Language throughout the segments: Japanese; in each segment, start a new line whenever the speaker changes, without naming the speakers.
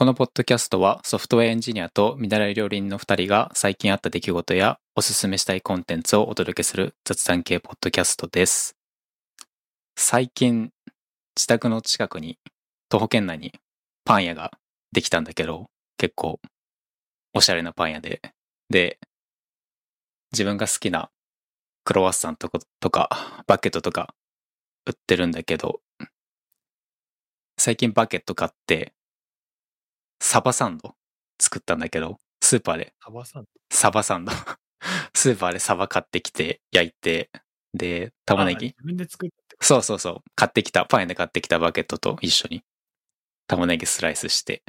このポッドキャストはソフトウェアエンジニアと見習い料理人の2人が最近あった出来事やおすすめしたいコンテンツをお届けする雑談系ポッドキャストです。最近、自宅の近くに、徒歩圏内にパン屋ができたんだけど、結構おしゃれなパン屋で。で、自分が好きなクロワッサンとことか、バケットとか売ってるんだけど、最近バケット買って、サバサンド作ったんだけど、スーパーで
サバさん。
サバサンド。スーパーでサバ買ってきて、焼いて、で、玉ねぎ
あ自分で作ったってこ
そうそうそう。買ってきた、パン屋で買ってきたバケットと一緒に玉ねぎスライスして、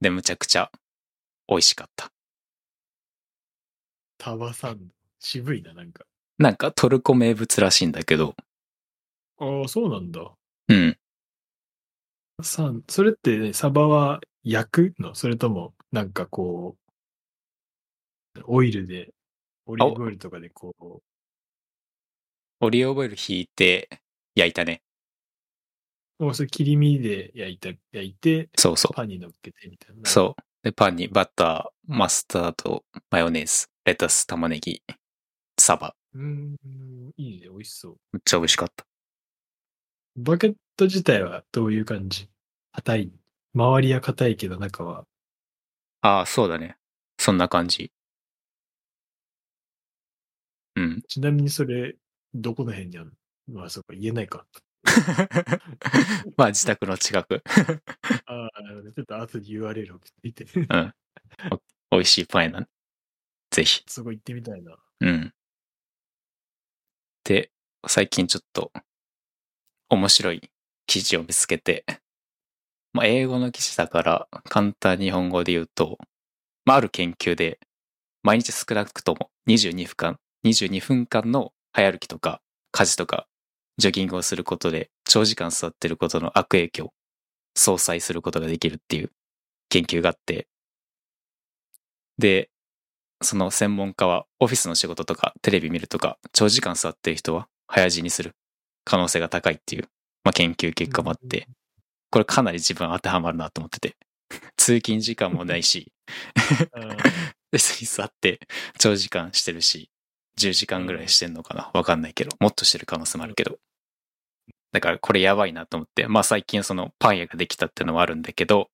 で、むちゃくちゃ美味しかった。
と。サバさん。渋いな、なんか。
なんかトルコ名物らしいんだけど、
ああ、そうなんだ。
うん。
さん、それってね、サバは焼く？のそれとも、なんかこう、オイルで、オリーブオイルとかでこう、
オリーブオイル引いて焼いたね。
もうそれ切り身で焼いた、焼いて、
そうそう。
パンに乗っけてみたいな。
そう。で、パンにバター、マスタード、マヨネーズ、レタス、玉ねぎ、サバ。
う。ん、いいね、美味しそう。
めっちゃ美味しかった。
バケット自体はどういう感じ？硬い？周りは硬いけど中は。
ああ、そうだね。そんな感じ。うん。
ちなみにそれ、どこの辺にあるの？まあ、そうか、言えないか。
まあ、自宅の近く。
ああ、なるほど。ちょっと後に URL 送っていて。
うん。お美味しいパン屋な。ぜひ。
そこ行ってみたいな。
うん。で、最近ちょっと面白い記事を見つけて、まあ、英語の記事だから簡単に日本語で言うと、まあ、ある研究で毎日少なくとも22分間、22分間の早歩きとか家事とかジョギングをすることで長時間座ってることの悪影響相殺することができるっていう研究があって、で、その専門家はオフィスの仕事とかテレビ見るとか長時間座ってる人は早死にする可能性が高いっていう、まあ、研究結果もあって、これかなり自分当てはまるなと思ってて。通勤時間もないし、
あ
別に座って長時間してるし、10時間ぐらいしてんのかなわかんないけど、もっとしてる可能性もあるけど。だからこれやばいなと思って、まあ最近そのパン屋ができたってのはあるんだけど、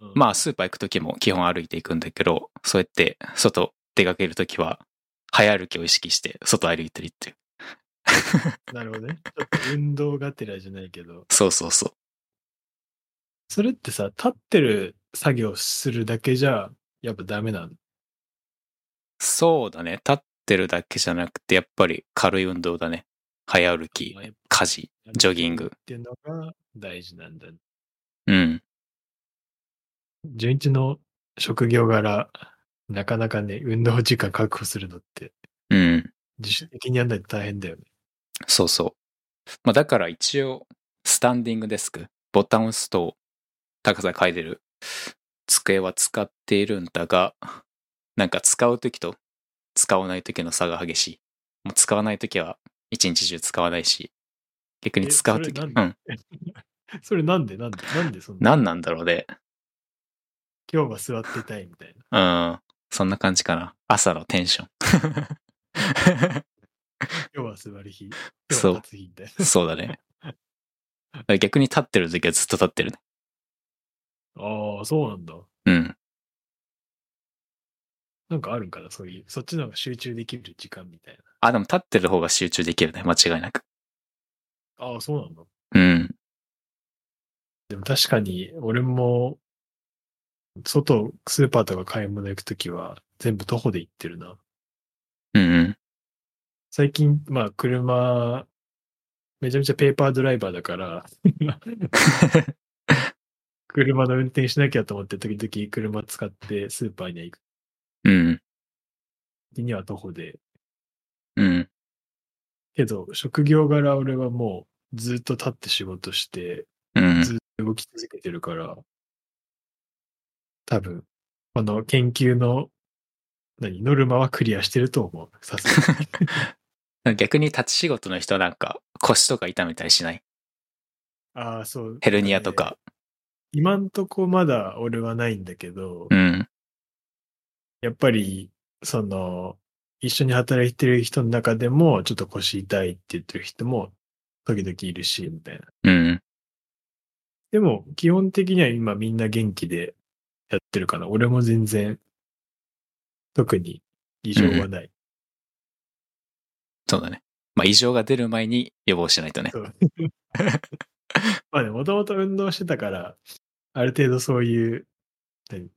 ー
まあ、スーパー行くときも基本歩いていくんだけど、そうやって外出かけるときは、早歩きを意識して外歩いてるっていう。
なるほどね。ちょっと運動がてらじゃないけど、
そうそうそう。
それってさ、立ってる作業するだけじゃ、やっぱダメなの
そうだね。立ってるだけじゃなくて、やっぱり軽い運動だね。早歩き、家事、
ぱ
ジョギング。
っていうのが大事なんだ。
うん。
純一の職業柄、なかなかね、運動時間確保するのって、
うん。
自主的にやんないと大変だよね。
そうそう。まあだから一応、スタンディングデスク、ボタンを押すと高さ変えれる机は使っているんだが、なんか使うときと使わないときの差が激しい。もう使わないときは一日中使わないし、逆に
え
使うとき、
それなん
うん。
それなんで？なんで？なんでそんな？
何なんだろうね。
今日は座ってたいみたいな。
うん。そんな感じかな。朝のテンション。
今日は座る日。今日
そう
は立つ日みたいな。
そうだね。逆に立ってるときはずっと立ってるね。
ああ、そうなんだ。
うん。
なんかあるんかな、そういう。そっちの方が集中できる時間みたい
あ、でも立ってる方が集中できるね。間違いなく。
な。ああ、そうなんだ。
うん。
でも確かに、俺も、外、スーパーとか買い物行くときは、全部徒歩で行ってるな。
うんうん。
最近、まあ、車、めちゃめちゃペーパードライバーだから、車の運転しなきゃと思って、時々車使ってスーパーに行く
うん。
時には徒歩で。
うん。
けど、職業柄俺はもうずっと立って仕事して、
うん。
ずっと動き続けてるから、多分、この研究の、何、ノルマはクリアしてると思う。さすがに。
逆に立ち仕事の人なんか腰とか痛めたりしない？
ああ、そう。
ヘルニアとか。
今んとこまだ俺はないんだけど、
うん。
やっぱり、その、一緒に働いてる人の中でも、ちょっと腰痛いって言ってる人も、時々いるし、みたいな。
うん。
でも、基本的には今みんな元気でやってるかな。俺も全然、特に異常はない。
そうだね。まあ、異常が出る前に予防しないとね。
まあね、もともと運動してたから、ある程度そういう、何？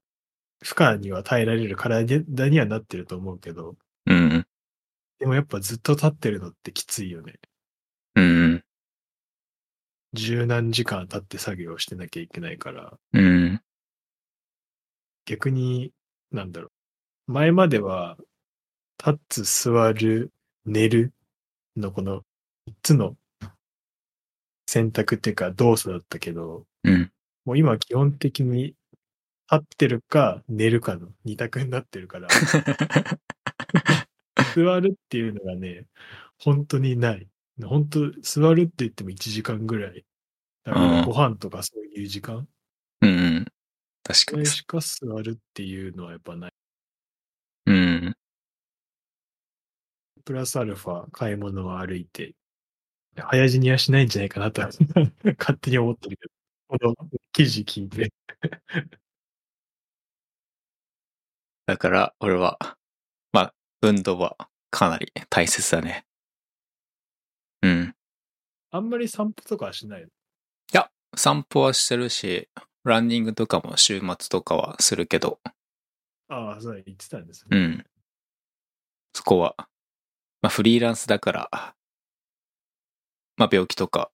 負荷には耐えられる体にはなってると思うけど、
うん。
でもやっぱずっと立ってるのってきついよね。
うん。
十何時間経って作業してなきゃいけないから、
うん。
逆に、なんだろう。前までは、立つ、座る、寝るのこの3つの選択っていうか動作だったけど、
うん。
もう今は基本的に立ってるか寝るかの二択になってるから、座るっていうのがね、本当にない。本当座るって言っても1時間ぐらい。だから
うん
ご飯とかそういう時間
うん。確かに。
しか座るっていうのはやっぱない。
うん。
プラスアルファ買い物を歩いて、早死にはしないんじゃないかなと勝手に思ってるけど、この記事聞いて。
だから、俺は、まあ、運動はかなり大切だね。うん。
あんまり散歩とかはしないの？
散歩はしてるし、ランニングとかも週末とかはするけど、
ああ、そうだ言ってたんですね。
うん。そこは、まあフリーランスだから、まあ病気とか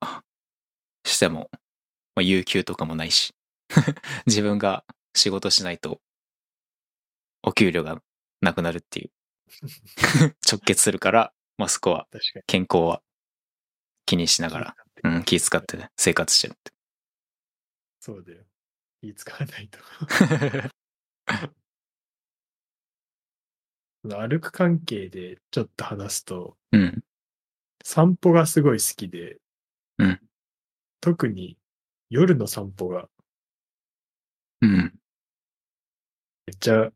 しても、まあ有給とかもないし、自分が仕事しないと、お給料がなくなるっていう、直結するから、まあそこは。健康は気にしながら、うん、気遣ってね、生活してるって。
そうだよ。気使わないと。歩く関係でちょっと話すと、
うん、
散歩がすごい好きで、
うん
特に夜の散歩が
うん、
めっちゃ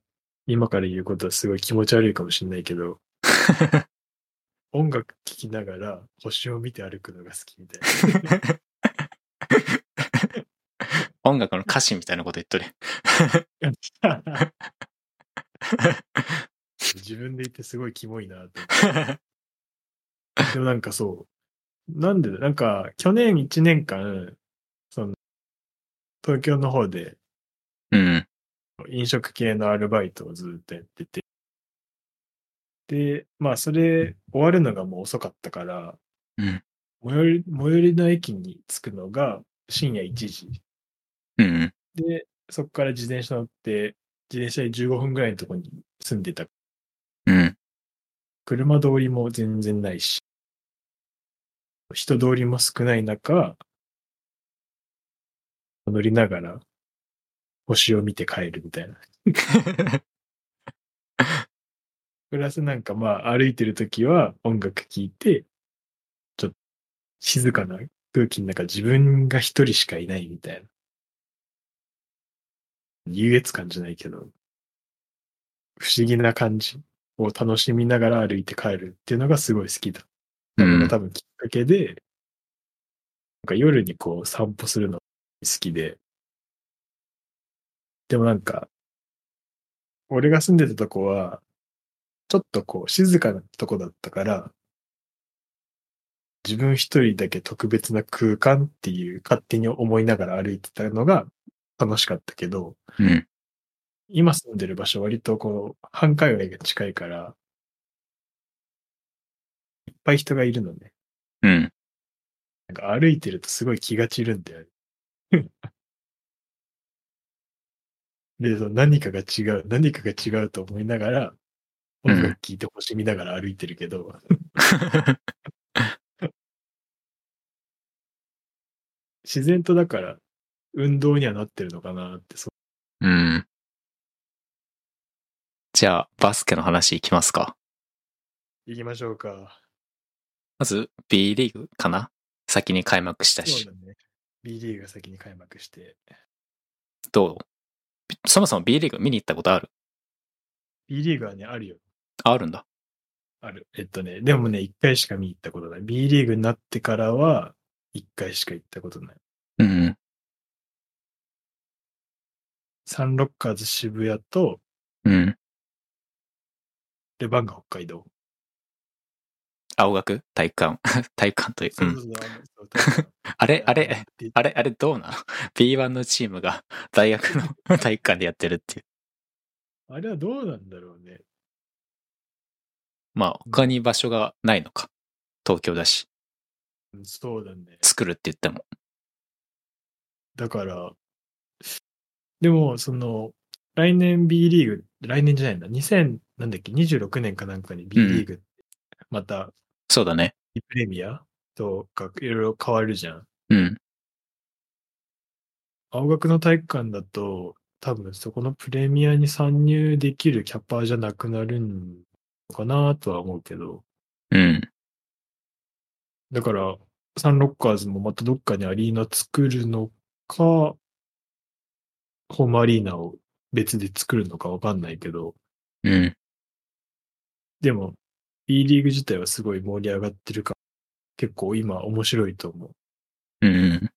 今から言うことはすごい気持ち悪いかもしれないけど、音楽聴きながら星を見て歩くのが好きみたいな。
音楽の歌詞みたいなこと言っとる。
自分で言ってすごいキモいなって。でもなんかそう。なんでだ、なんか去年1年間、東京の方で
うん、
飲食系のアルバイトをずっとやってて。で、まあそれ終わるのがもう遅かったから、
うん、
最寄り、最寄りの駅に着くのが深夜1時。
うん、
で、そこから自転車乗って、自転車で15分ぐらいのところに住んでた。
うん、
車通りも全然ないし、人通りも少ない中、乗りながら星を見て帰るみたいな。プラスなんかまあ歩いてるときは音楽聴いて、ちょっと静かな空気の中自分が一人しかいないみたいな。優越感じゃないけど、不思議な感じを楽しみながら歩いて帰るっていうのがすごい好きだ。
うん
多分きっかけで、なんか夜にこう散歩するの好きで、でもなんか、俺が住んでたとこは、ちょっとこう静かなとこだったから、自分一人だけ特別な空間っていう勝手に思いながら歩いてたのが楽しかったけど、
うん、
今住んでる場所割とこう繁華街が近いから、いっぱい人がいるのね。
うん。
なんか歩いてるとすごい気が散るんだよね。で、その何かが違う、何かが違うと思いながら、
うん
音楽聴いて星見ながら歩いてるけど、自然とだから運動にはなってるのかなって、そ
うん。じゃあ、バスケの話いきますか。
う、行きましょうか。
まず、B リーグかな先に開幕したし。
そうだね。B リーグが先に開幕して。
どう？そもそも B リーグ見に行ったことある
？B リーグはね、あるよ。
ああるんだ。
ある。えっとね、でもね、一回しか見に行ったことない。B リーグになってからは、一回しか行ったことない。
うん。
サンロッカーズ渋谷と、
うん。
レバンガ北海道。
青学？体育館？体育館という。
あ
れ、あれ、
で
あれ、あれどうなの ?B1 のチームが 大学の 体育館でやってるっていう。
あれはどうなんだろうね。
まあ、他に場所がないのか。東京だし。
うんそうだね。
作るって言っても。
だから、でも、その、来年 B リーグ、来年じゃないんだ、2000、なんだっけ、26年かなんかに B リーグ、また、
そうだね。
プレミアとかいろいろ変わるじゃん。
うん。
青学の体育館だと、多分そこのプレミアに参入できるキャパーじゃなくなるのかなとは思うけど、
うん。
だから、サンロッカーズもまたどっかにアリーナ作るのか、ホームアリーナを別で作るのかわかんないけど、
うん。
でも、B リーグ自体はすごい盛り上がってるから、結構今面白いと思う。
うん。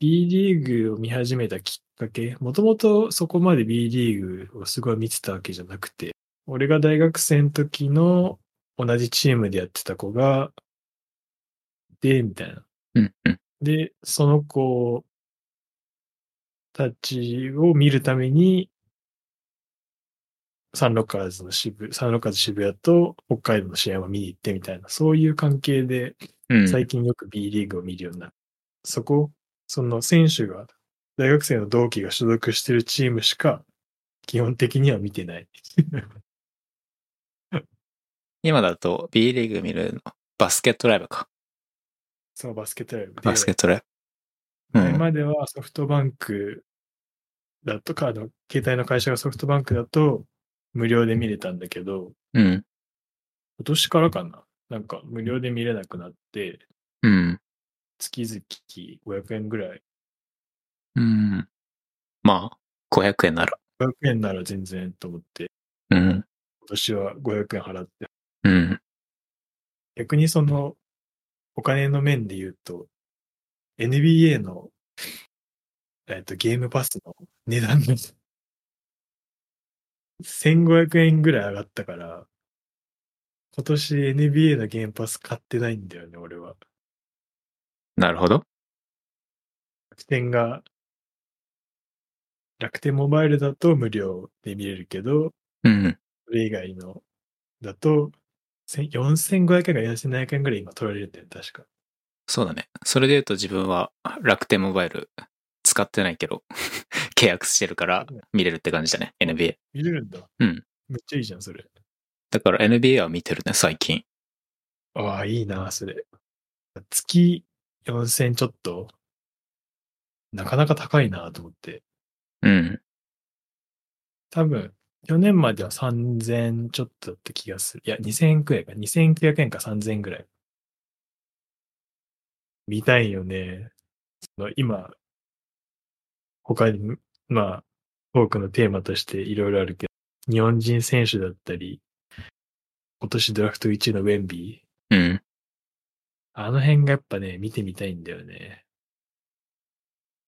B リーグを見始めたきっかけ、もともとそこまで B リーグをすごい見てたわけじゃなくて、俺が大学生の時の同じチームでやってた子が、で、みたいな。
うん。うん。
で、その子たちを見るために、サンロッカーズの渋、サンロッカーズ渋谷と北海道の試合を見に行ってみたいな、そういう関係で
うん。
最近よく B リーグを見るようになる。そこ、その選手が、大学生の同期が所属してるチームしか、基本的には見てない。
今だと B リーグ見るの、バスケットライブか。
そのバスケットライブで。
バスケットライブ。うん。
前まではソフトバンクだとか、あの、携帯の会社がソフトバンクだと無料で見れたんだけど、
うん。
今年からかな？なんか無料で見れなくなって、
うん。
月々500円ぐらい。
うん。まあ、500円なら。
500円なら全然と思って、
うん。
今年は500円払って。
うん。
逆にその、お金の面で言うと、NBA の、えっと、ゲームパスの値段が、1500円ぐらい上がったから、今年 NBA のゲームパス買ってないんだよね、俺は。
なるほど。
楽天が、楽天モバイルだと無料で見れるけど、
うん。
それ以外のだと、千4500円か4700円ぐらい今取られるんだよね、確か。
そうだね。それで言うと自分は楽天モバイル使ってないけど、契約してるから見れるって感じだね。NBA。
見れるんだ。
うん。
めっちゃいいじゃん、それ。
だから NBA は見てるね、最近。
ああ、いいな、それ。月4000ちょっと、なかなか高いなと思って。
うん。
多分、去年までは3000ちょっとだった気がする。いや、2000円くらいか。2900円か3000円ぐらい。見たいよね。その今、他に、まあ、多くのテーマとしていろいろあるけど、日本人選手だったり、今年ドラフト1位のウェンビー、
うん。
あの辺がやっぱね、見てみたいんだよね。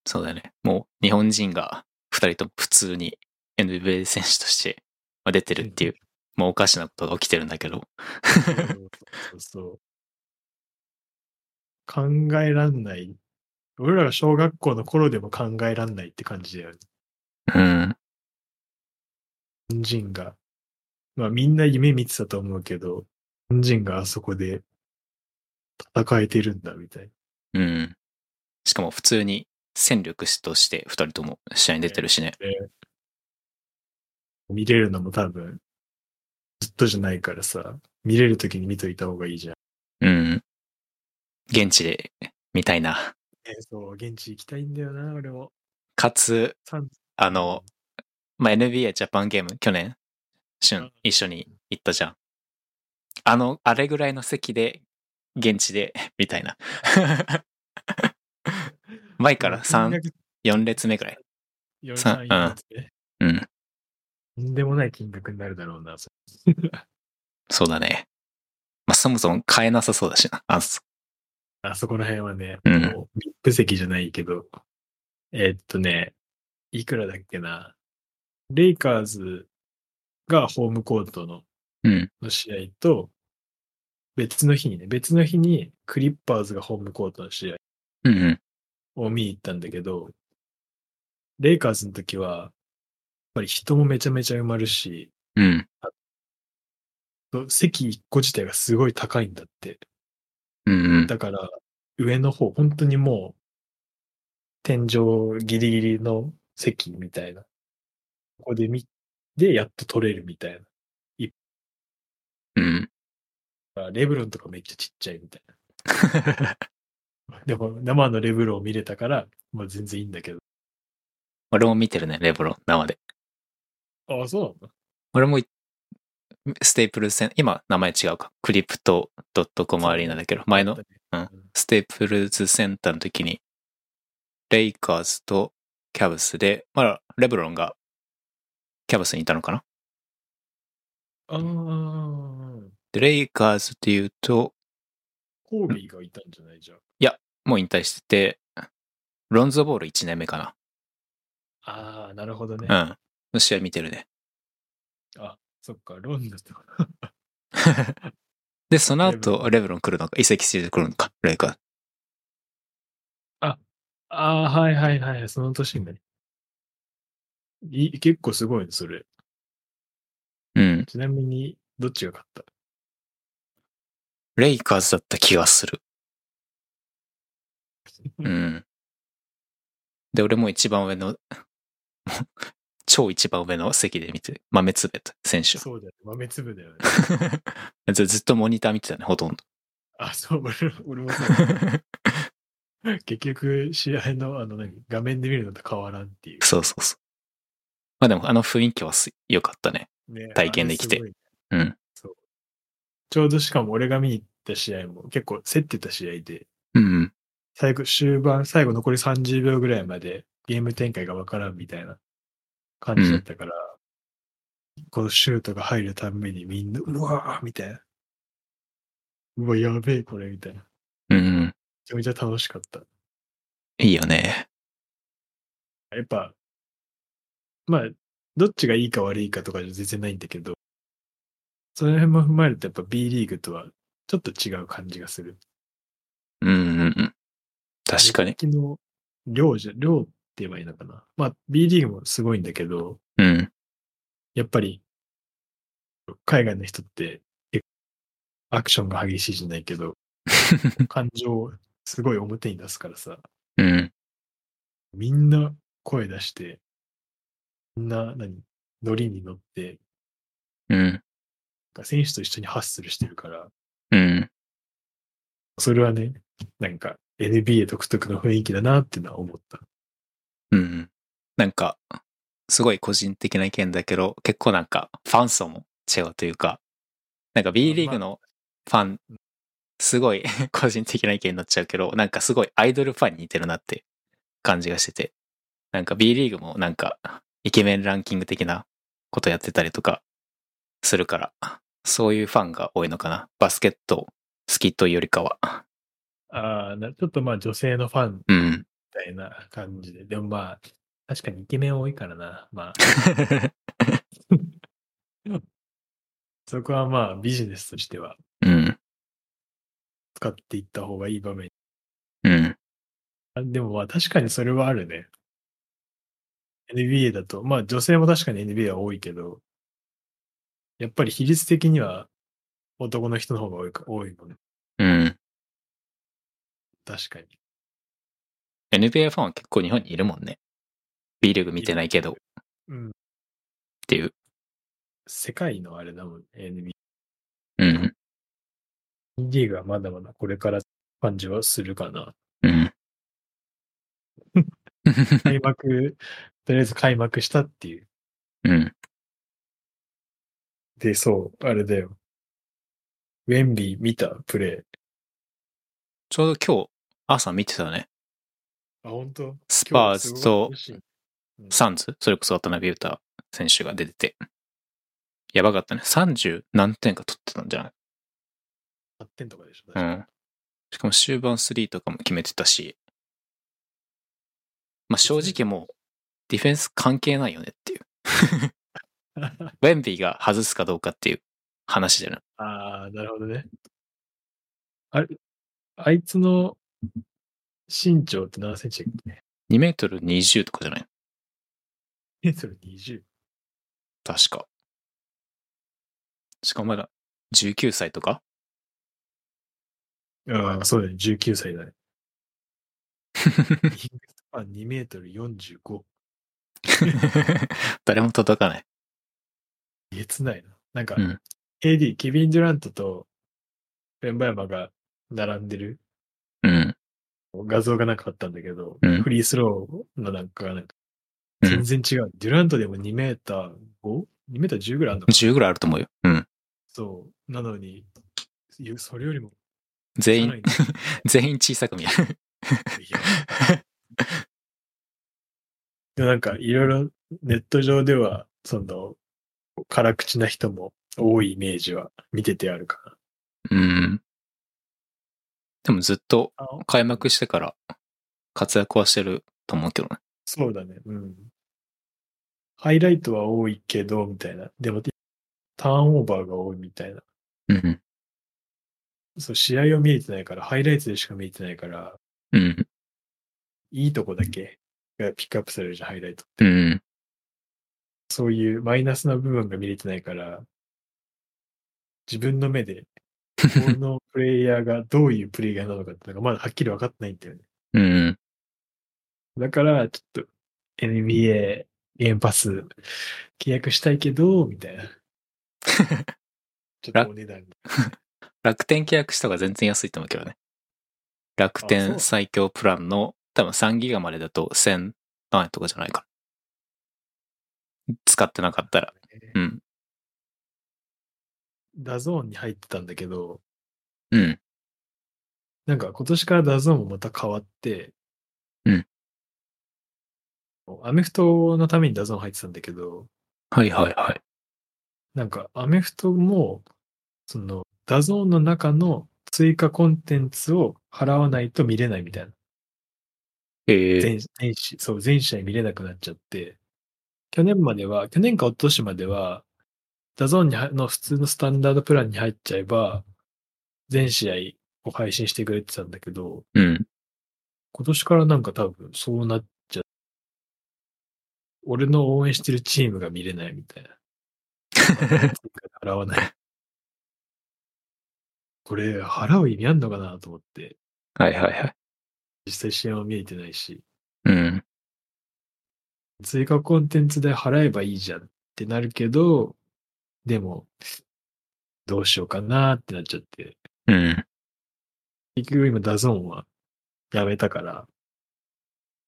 そうだね。もう日本人が二人とも普通に NBA 選手として出てるっていう、もうおかしなことが起きてるんだけど。
そうそうそう。考えらんない。俺らが小学校の頃でも考えらんないって感じだよね。
うん。
日本人が。まあみんな夢見てたと思うけど、日本人があそこで戦えてるんだみたいな。
うん。しかも普通に戦力士として二人とも試合に出てるしね。
で見れるのも多分、ずっとじゃないからさ、見れるときに見といた方がいいじゃん。
うん。現地で見たいな。
えそう、現地行きたいんだよな、俺も。
かつ、あの、まあ、NBA ジャパンゲーム、去年、しゅ
うん
ん、一緒に行ったじゃん。あの、あれぐらいの席で、現地で、みたいな。前から3、4列目ぐらい。
4、
さ
3、4つね。
うん。
とんでもない金額になるだろうな。そ
そうだね。まあ、そもそも買えなさそうだしな。あ、そ
あそこら辺はね、
うん
もう、VIP 席じゃないけど、えーっとね、いくらだっけな。レイカーズがホームコートの
うん。
の試合と、別の日にね、別の日にクリッパーズがホームコートの試合
うんうん。
を見に行ったんだけど、レイカーズの時は、やっぱり人もめちゃめちゃ埋まるし、
うん。
席1個自体がすごい高いんだって。
うんうん。
だから、上の方、本当にもう、天井ギリギリの席みたいな。ここで見、で、やっと取れるみたいな。
うん。
レブロンとかめっちゃちっちゃいみたいな。でも、生のレブロンを見れたから、まあ全然いいんだけど。
俺も見てるね、レブロン、生で。
ああ、そうなの
俺もい、ステープルセン、今名前違うか。クリプトドットコムアリーナだけど、前の？
うん
ステープルズセンターの時に、レイカーズとキャブスで、まだレブロンがキャブスにいたのかな？
ああ、
で、レイカーズっていうと、
コービーがいたんじゃない？じゃん。
もう引退してて、ロンゾボール1年目か
ああ、なるほどね。
な。うん。の試合見てるね。
あ、そっか、ロンドンと。
で、その後、レブロン来るのか、移籍してくるのか、レイカーズ。
ああ、はいはいはい、その年にね。い結構すごいね、それ。
うん。
ちなみに、どっちが勝った？
レイカーズだった気がする。うん。で、俺も一番上の、超一番上の席で見て、豆つべた選手を
そうだよね。豆粒だよね。
ず ずっとモニター見てたね、ほとんど。
あ、そう、俺俺もそう。結局、試合の、あの何、画面で見るのと変わらんっていう。
そうそうそう。まあでも、あの雰囲気はす良かったね。
ね
体験できて。
あれす
うん。
ごいちょうどしかも俺が見に行った試合も結構競ってた試合で、
うん。
最後、終盤、最後残り30秒ぐらいまでゲーム展開がわからんみたいな感じだったから、このシュートが入るたんびにみんな、うわーみたいな。うわ、やべえ、これ、みたいな。め
うん。
ちゃめちゃ楽しかった。
いいよね。
やっぱ、まあ、どっちがいいか悪いかとかじゃ全然ないんだけど、その辺も踏まえるとやっぱ B リーグとはちょっと違う感じがする。
うんうんうん。確かに。
昨日、量じゃ、量言えばいいのかな。まあ、B リーグもすごいんだけど、
うん。
やっぱり、海外の人って、アクションが激しいじゃないけど、感情をすごい表に出すからさ、
うん。
みんな声出して、みんな、何、ノリに乗って、
うん。
選手と一緒にハッスルしてるから、
うん。
それはね、なんか NBA 独特の雰囲気だなっていうのは思った。
うん。なんか、すごい個人的な意見だけど、結構なんか、ファン層も違うというか、なんか B リーグのファン、すごい 個人的な意見になっちゃうけど、なんかすごいアイドルファンに似てるなって感じがしてて、なんか B リーグもなんか、イケメンランキング的なことやってたりとかするから、そういうファンが多いのかな。バスケット好きというよりかは。
ああ、なちょっとまあ女性のファンみ
うん。
たいな感じで。でもまあ、確かにイケメン多いからな。まあ、そこはまあビジネスとしては
うん。
使っていった方がいい場面。
うん。
あでもまあ確かにそれはあるね。NBA だと、まあ女性も確かに NBA は多いけど、やっぱり比率的には男の人の方が多いか多いもんね。
うん。
確かに。
NBA ファンは結構日本にいるもんね。B リーグ見てないけどっ
うん。
ていう。
世界のあれだもん、NBA。
うん。
リーグはまだまだこれから感じはするかな。
うん。
開幕、とりあえず開幕したっていう。
うん。
で、そう、あれだよ。ウェンビー見たプレイ。
ちょうど今日朝見てたね。
あ、本当？
スパーズとサンズ、それこそ渡辺裕太選手が出てて、やばかったね。30何点か取ってたんじゃない
？8点とかでしょ。
うん。しかも終盤3とかも決めてたし、まあ正直もう、ディフェンス関係ないよねっていう。ウェンビーが外すかどうかっていう話じゃない。
ああ、なるほどね。あれ、あいつの身長って何センチだっけ
？2メートル20とかじゃない？
メートル20。
確か。しかもまだ19歳とか？
ああ、そうだね。19歳だね。あ2メートル45。
誰も届かない。
えげつないな。なんか、
うん
AD、ケビン・デュラントとベンバヤマが並んでる
うん。
画像がなんかあったんだけど、
うん
フリースローのなんかがなんか
うん
全然違う。デュラントでも2メーター 5?2 メーター10ぐらいあるのかな
？10ぐらいあると思うよ。うん。
そう。なのに、それよりも
全員 全員小さく見える。
でもなんかいろいろネット上では、その、辛口な人も多いイメージは見ててあるか
うん。でもずっと
な。
開幕してから活躍はしてると思うけどね。
そうだね。うん。ハイライトは多いけど、みたいな。でも、ターンオーバーが多いみたいな。
うん。
そう、試合を見えてないから、ハイライトでしか見えてないから、
うん。
いいとこだけがピックアップされるじゃん、ハイライトって。
うん。
そういうマイナスな部分が見れてないから、自分の目で、このプレイヤーがどういうプレイヤーなのかってのがまだはっきり分かってないんだよね。
うん。
だから、ちょっと NBA ゲームパス契約したいけど、みたいな。ちょっとお値段が。
楽天契約した方が全然安いと思うけどね。楽天最強プランの多分3ギガまでだと1000何円とかじゃないかな。使ってなかったら。うん。
DAZN に入ってたんだけど、
うん。
なんか今年から DAZN もまた変わって、
うん。
アメフトのために DAZN 入ってたんだけど、
はいはいはい。
なんかアメフトも、その、 DAZN の中の追加コンテンツを払わないと見れないみたいな。
ええ
全全試そう、全試合見れなくなっちゃって、去年までは、去年か一昨年までは、 DAZN にはの普通のスタンダードプランに入っちゃえば、全試合を配信してくれてたんだけど、
うん。
今年からなんか多分そうなっちゃう。俺の応援してるチームが見れないみたいな。払わない。これ、払う意味あんのかなと思って、
はいはいはい。
実際試合は見えてないし、
うん。
追加コンテンツで払えばいいじゃんってなるけど、でも、どうしようかなってなっちゃって、
うん。
結局今 DAZN はやめたから、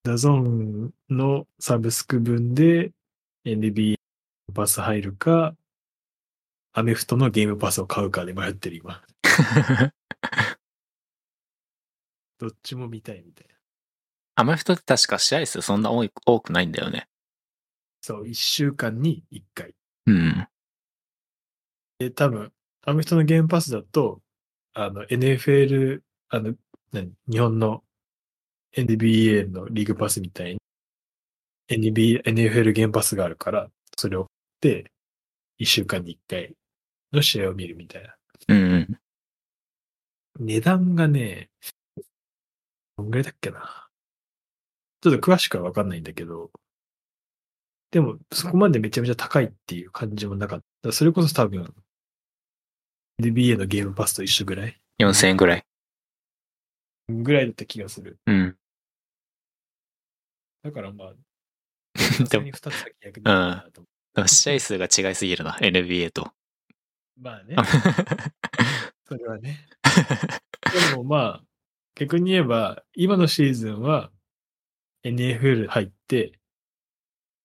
DAZN のサブスク分で NBA パス入るか、アメフトのゲームパスを買うかで迷ってる今。どっちも見たいみたいな。
アメフトって確か試合数そんな多い多くないんだよね。
そう、一週間に一回。
うん。
で、多分、アメフトのゲームパスだと、あの、NFL、あの、何日本の NBA のリーグパスみたいに、NBA、NFL ゲームパスがあるから、それを買って、一週間に一回の試合を見るみたいな。
うん。
値段がね、どんぐらいだっけな。ちょっと詳しくはわかんないんだけど、でも、そこまでめちゃめちゃ高いっていう感じもなかった。それこそ多分、NBA のゲームパスと一緒ぐらい
？4000円ぐらい。
ぐらいだった気がする。
うん。
だからまあ、
でも
さすがに2つなと思
でも試合数が違いすぎるな、NBA と。
う。まあね、それはね。でもまあ、逆に言えば、今のシーズンは NFL 入って、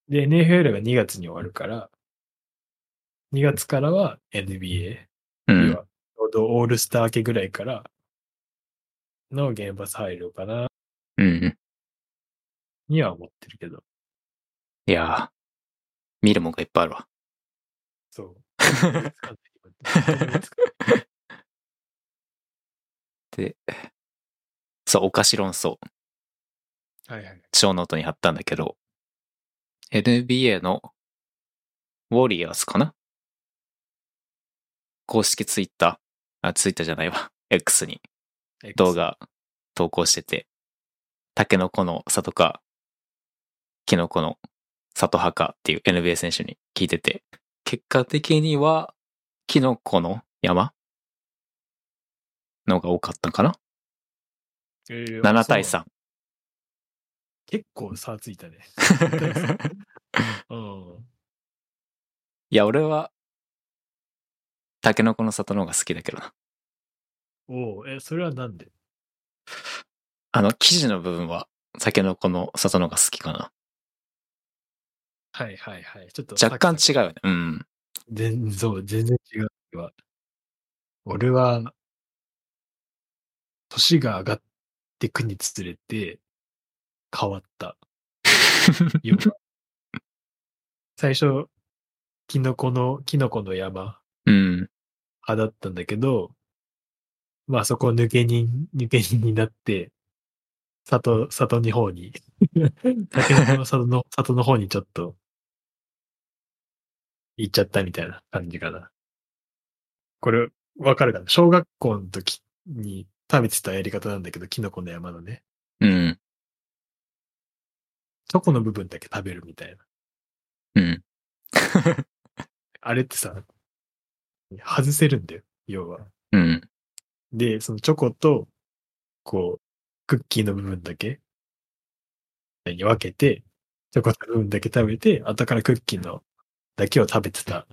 で、NFL が2月に終わるから、2月からは NBA、
うん。
ちょうどオールスター明けぐらいからのゲームパス入るかな。
うん。
には思ってるけど。
いやー、見るもんがいっぱいあるわ。
そう。
で、そう、お菓子論争、
はいはい。
ショーノートに貼ったんだけど、NBA のウォリアーズかな？公式ツイッター、あ、ツイッターじゃないわ、X に。動画。投稿してて、タケノコの里か、キノコの里派かっていう NBA 選手に聞いてて、結果的には、キノコの山のが多かったんかな？
えー
?7 対
そう。
3。
結構差ついたね。うん。
いや、俺は、タケノコの里の方が好きだけどな。
おうえ、それはなんで？
あの、生地の部分は、タケノコの里の方が好きかな。
はいはいはい。ちょっと
若干違
う。
うよね。うん。
全然、そう、全然違うわ。俺は、年が上がってくにつれて、変わった。最初、キノコの、キノコの山
うん。
派だったんだけど、まあそこ抜け人、抜け人になって、里、里の方に、タケノコの里の、里の方にちょっと、行っちゃったみたいな感じかな。これ、わかるかな？小学校の時に食べてたやり方なんだけど、キノコの山のね。
うん。
チョコの部分だけ食べるみたいな。
うん。
あれってさ、外せるんだよ、要は。
うん。
で、そのチョコと、こう、クッキーの部分だけ、に分けて、チョコの部分だけ食べて、後からクッキーのだけを食べてたっ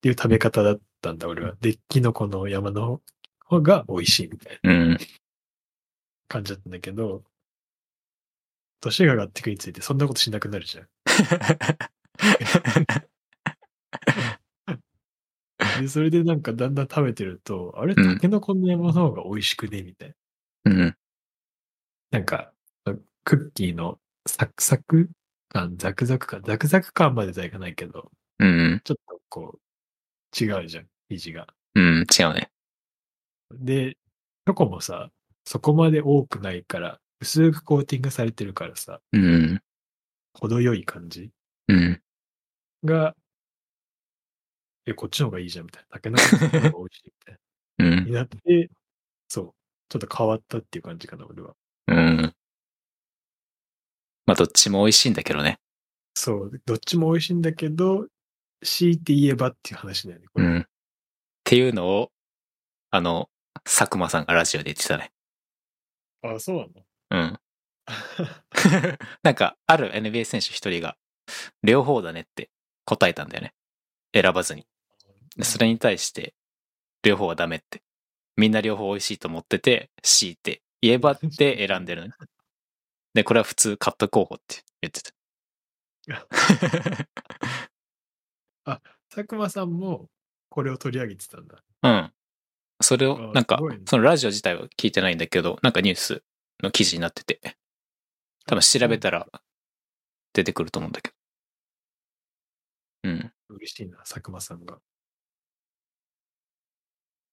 ていう食べ方だったんだ、俺は。で、キノコの山の方が美味しいみたいな
うん。
感じだったんだけど、年が上がってくについてそんなことしなくなるじゃん。で、それでなんかだんだん食べてると、あれ、
うん
タケノコの山の方が美味しくねみたいな。
うん。
なんか、クッキーのサクサク感、ザクザク感、ザクザク感までじゃいかないけど、
うん。
ちょっとこう、違うじゃん、生地が。
うん。違うね。
で、チョコもさ、そこまで多くないから、薄くコーティングされてるからさ、
うん。
程よい感じ
うん。
が、え、こっちの方がいいじゃん、みたいな。タケノコの方が美味しい、みたい
う
な。
ん。
になって、そう。ちょっと変わったっていう感じかな、俺は。
うん。まあ、どっちも美味しいんだけどね。
そう。どっちも美味しいんだけど、強いて言えばっていう話だよね、これ。
うん。っていうのを、あの、佐久間さんがラジオで言ってたね。
あ、そうなの？
うん。なんか、ある NBA 選手一人が、両方だねって答えたんだよね。選ばずに。でそれに対して、両方はダメって。みんな両方美味しいと思ってて、強いて言えばって選んでるのね。で、これは普通カット候補って言ってた。
佐久間さんもこれを取り上げてたんだ。
うん。それを、
あ
なんか
ね、
そのラジオ自体は聞いてないんだけど、なんかニュースの記事になってて、多分調べたら出てくると思うんだけど。うん。
嬉しいな、佐久間さんが。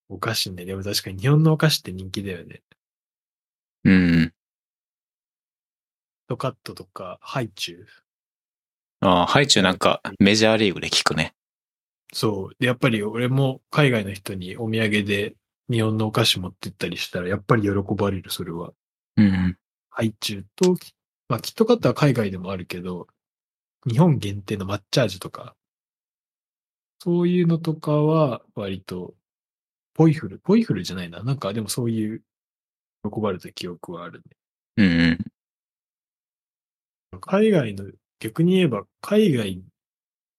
お菓子ね。でも確かに日本のお菓子って人気だよね。
うん。
トカットとか、ハイチュウ。
ああ、ハイチュウなんかメジャーリーグで聞くね。
そう。で、やっぱり俺も海外の人にお土産で日本のお菓子持ってったりしたら、やっぱり喜ばれる、それは。
うん。
ハイチュウと、まあ、キットカットは海外でもあるけど、日本限定の抹茶味とか、そういうのとかは割と、ポイフル、ポイフルじゃないな。なんかでもそういう、喜ばれた記憶はあるね。
うん。
海外の、逆に言えば海外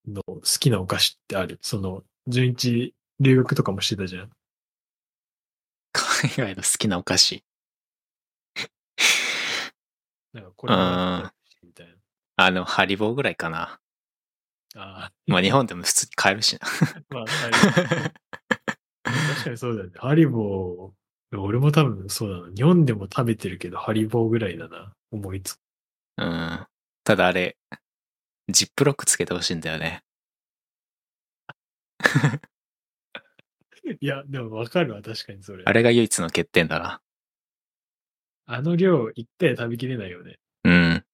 の好きなお菓子ってある。その、純一留学とかもしてたじゃん。
海外の好きなお菓子。
なんかこれみたいな。
あの、ハリボーぐらいかな。
ああ。
まあ日本でも普通に買えるしな。
まあ、確かにそうだよね。ハリボー、俺も多分そうだな。日本でも食べてるけど、ハリボーぐらいだな。思いつく。
うん。ただあれ、ジップロックつけてほしいんだよね。
いや、でもわかるわ、確かにそれ。
あれが唯一の欠点だな。
あの量、一回で食べきれないよね。
うん。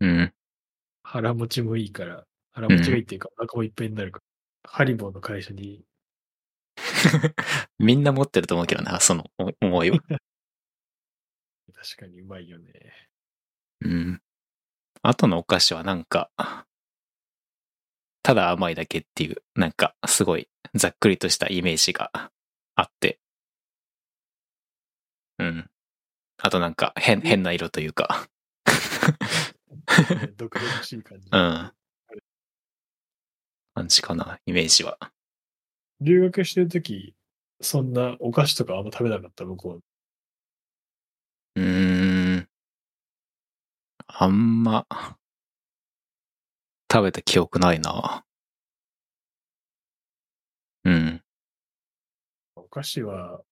うん。
腹持ちもいいから、腹持ちがいいっていうか、お腹もいっぱいになるから。ハリボーの会社に、
みんな持ってると思うけどな、その思いは。
確かにうまいよね。
うん。あとのお菓子はなんか、ただ甘いだけっていう、なんかすごいざっくりとしたイメージがあって。うん。あとなんか変、変な色というか。
毒々しい感じ。
うん。感じかな、イメージは。
留学してるとき、そんなお菓子とかあんま食べなかった、向こう。
うーん。あんま、食べた記憶ないな。うん。
お菓子は、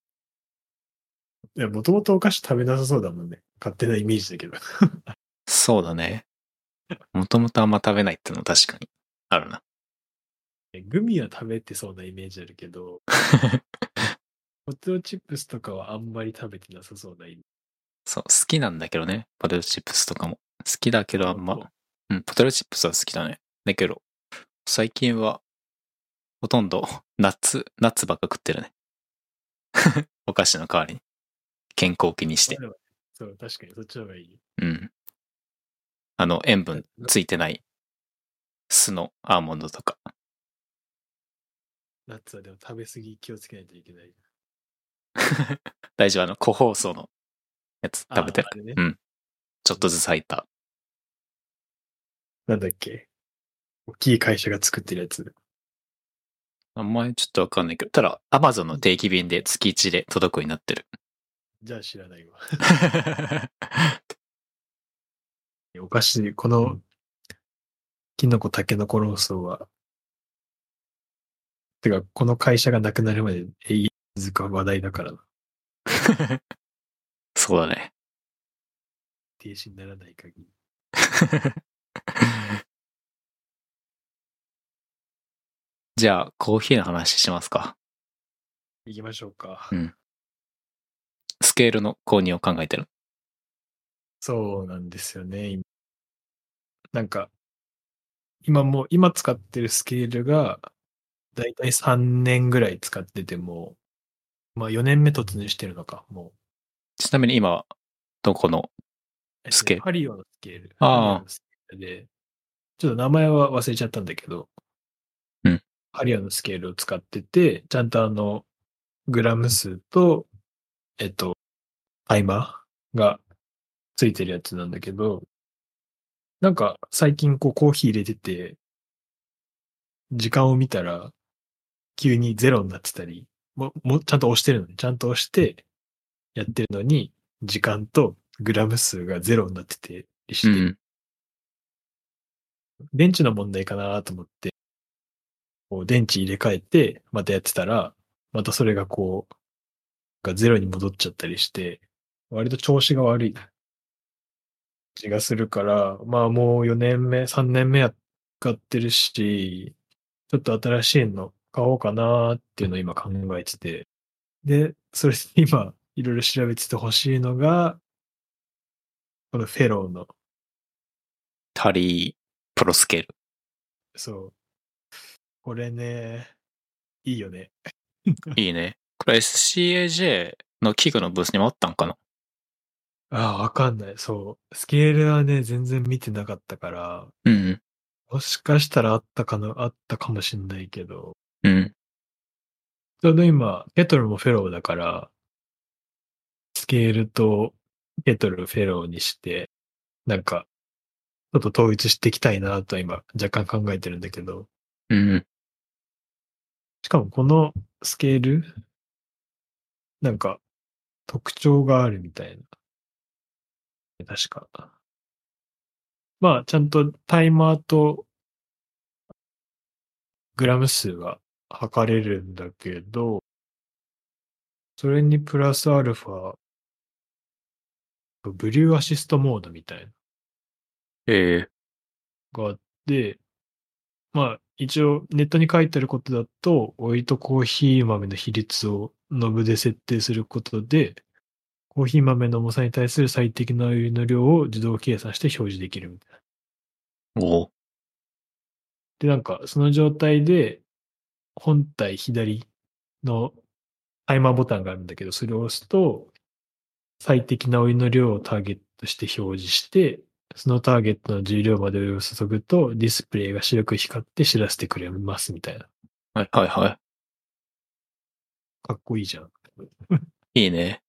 いや、もともとお菓子食べなさそうだもんね。勝手なイメージだけど。
そうだね。もともとあんま食べないってのも確かにあるな。
グミは食べてそうなイメージあるけど、ポテトチップスとかはあんまり食べてなさそうなイメージ。
そう、好きなんだけどね。ポテトチップスとかも。好きだけどあんま
本、
うん、ポテトチップスは好きだね。だけど、最近は、ほとんど、ナッツ、ナッツばっか食ってるね。お菓子の代わりに。健康を気にして。
当そう、確かにそっちの方がいい。
うん。あの、塩分ついてない、酢のアーモンドとか。
ナッツはでも食べ過ぎ気をつけないといけない。
大丈夫、あの、個包装のやつ食べてる
ね
うん。ちょっとずつ入った。
なんだっけ？大きい会社が作ってるやつ。
あんまりちょっとわかんないけど、ただ、アマゾンの定期便で月1で届くようになってる。
じゃあ知らないわ。お菓子、この、キノコタケノコローソーは、てか、この会社がなくなるまで永遠続く話題だからな。
そうだね。
停止にならない限り。
じゃあ、コーヒーの話しますか。
行きましょうか。
うんスケールの購入を考えてる。
そうなんですよね。今なんか、今もう、今使ってるスケールが、だいたい3年ぐらい使ってても、まあ4年目突入してるのか、も
ちなみに今は、どこの、
う。
スケール？
ハリオのスケール。
ああ
で、ちょっと名前は忘れちゃったんだけど、
うん。
ハリオのスケールを使ってて、ちゃんとあの、グラム数と、えっと、タイマーがついてるやつなんだけど、なんか最近こうコーヒー入れてて、時間を見たら、急にゼロになってたり、も、も、ちゃんと押してるのに、ちゃんと押して、やってるのに、時間とグラム数がゼロになってて、して、
うん。
電池の問題かなと思って、こう電池入れ替えて、またやってたら、またそれがこう、がゼロに戻っちゃったりして、割と調子が悪い気がするから、まあもう4年目、3年目や使ってるし、ちょっと新しいの買おうかなっていうのを今考えてて、で、それで今、いろいろ調べてて欲しいのが、このフェローの
タリープロスケール。
そう。これね、いいよね。
いいね。これ SCAJ の器具のブースにもあったんかな？
ああ、わかんない。そう。スケールはね、全然見てなかったから、
うん。
もしかしたらあったかな、あったかもしんないけど、
うん。
ちょうど今、ケトルもフェローだから、スケールとケトルフェローにして、なんか、ちょっと統一していきたいなと今、若干考えてるんだけど、
うん。
しかもこのスケール、なんか、特徴があるみたいな。確か。まあ、ちゃんとタイマーと、グラム数は測れるんだけど、それにプラスアルファ、ブリューアシストモードみたいな。
ええ。
のがあって、まあ、一応ネットに書いてあることだと、お湯とコーヒー豆の比率をノブで設定することで、コーヒー豆の重さに対する最適なお湯の量を自動計算して表示できるみたいな。
おう
で、なんか、その状態で、本体左のタイマーボタンがあるんだけど、それを押すと、最適なお湯の量をターゲットして表示して、そのターゲットの重量までお湯を注ぐと、ディスプレイが白く光って知らせてくれますみたいな。
はいはいは
かっこいいじゃん。
い。いいね。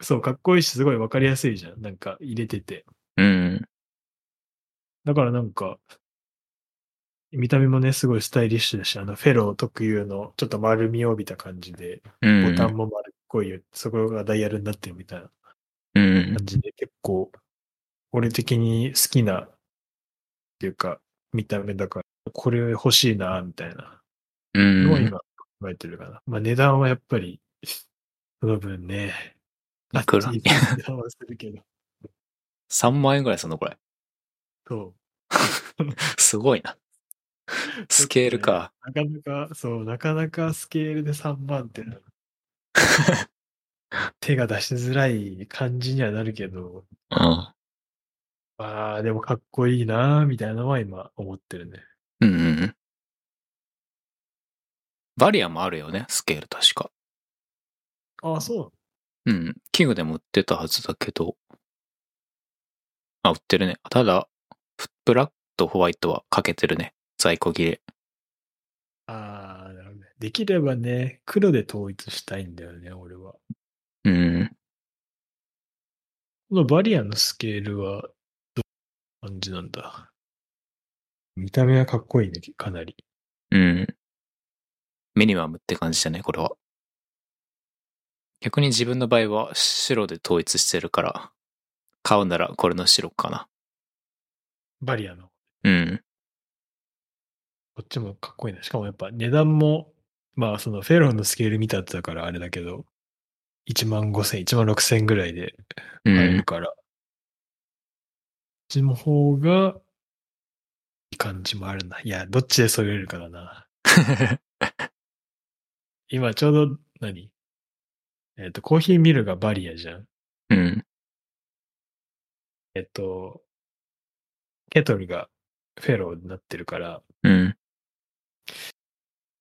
そう、かっこいいし、すごいわかりやすいじゃん。なんか、入れてて。
うん。
だからなんか、見た目もね、すごいスタイリッシュだし、あの、フェロー特有の、ちょっと丸みを帯びた感じで、
うん。
ボタンも丸っこいよ、そこがダイヤルになってるみたいな
うん
感。じで、結構、俺的に好きな、っていうか、見た目だから、これ欲しいな、みたいな
うん。
のを今考えてるかな。まあ値段はやっぱり、その分ね、
いくら？
あっちい値段はするけど、
3万円ぐらいすんのこれ。
そう。
すごいな。スケールか。
なかなか、そう、なかなかスケールで3万ってな 手が出しづらい感じにはなるけど、
うん。
まあ、でもかっこいいなみたいなのは今思ってるね。
うんうんうん。バリアもあるよね、スケール確か。
ああ、そう。
うん。キングでも売ってたはずだけど。あ、売ってるね。ただ、ブラックとホワイトは欠けてるね。在庫切れ。
ああ、なるほどね。できればね、黒で統一したいんだよね、俺は。
うん。
このバリアのスケールは、どういう感じなんだ？見た目はかっこいいね、かなり。
うん。ミニマムって感じだね、これは。逆に自分の場合は白で統一してるから、買うならこれの白かな。
バリアの。
うん。
こっちもかっこいいな。しかもやっぱ値段も、まあそのフェロンのスケール見たやつだからあれだけど、1万5千、1万6千ぐらいで
うん。
買えるから、こっちの方がいい感じもあるな。いや、どっちで揃えるかだな。今ちょうど何？えっ、と、コーヒーミルがバリアじゃん。
うん。
えっと、ケトルがフェローになってるから、
うん。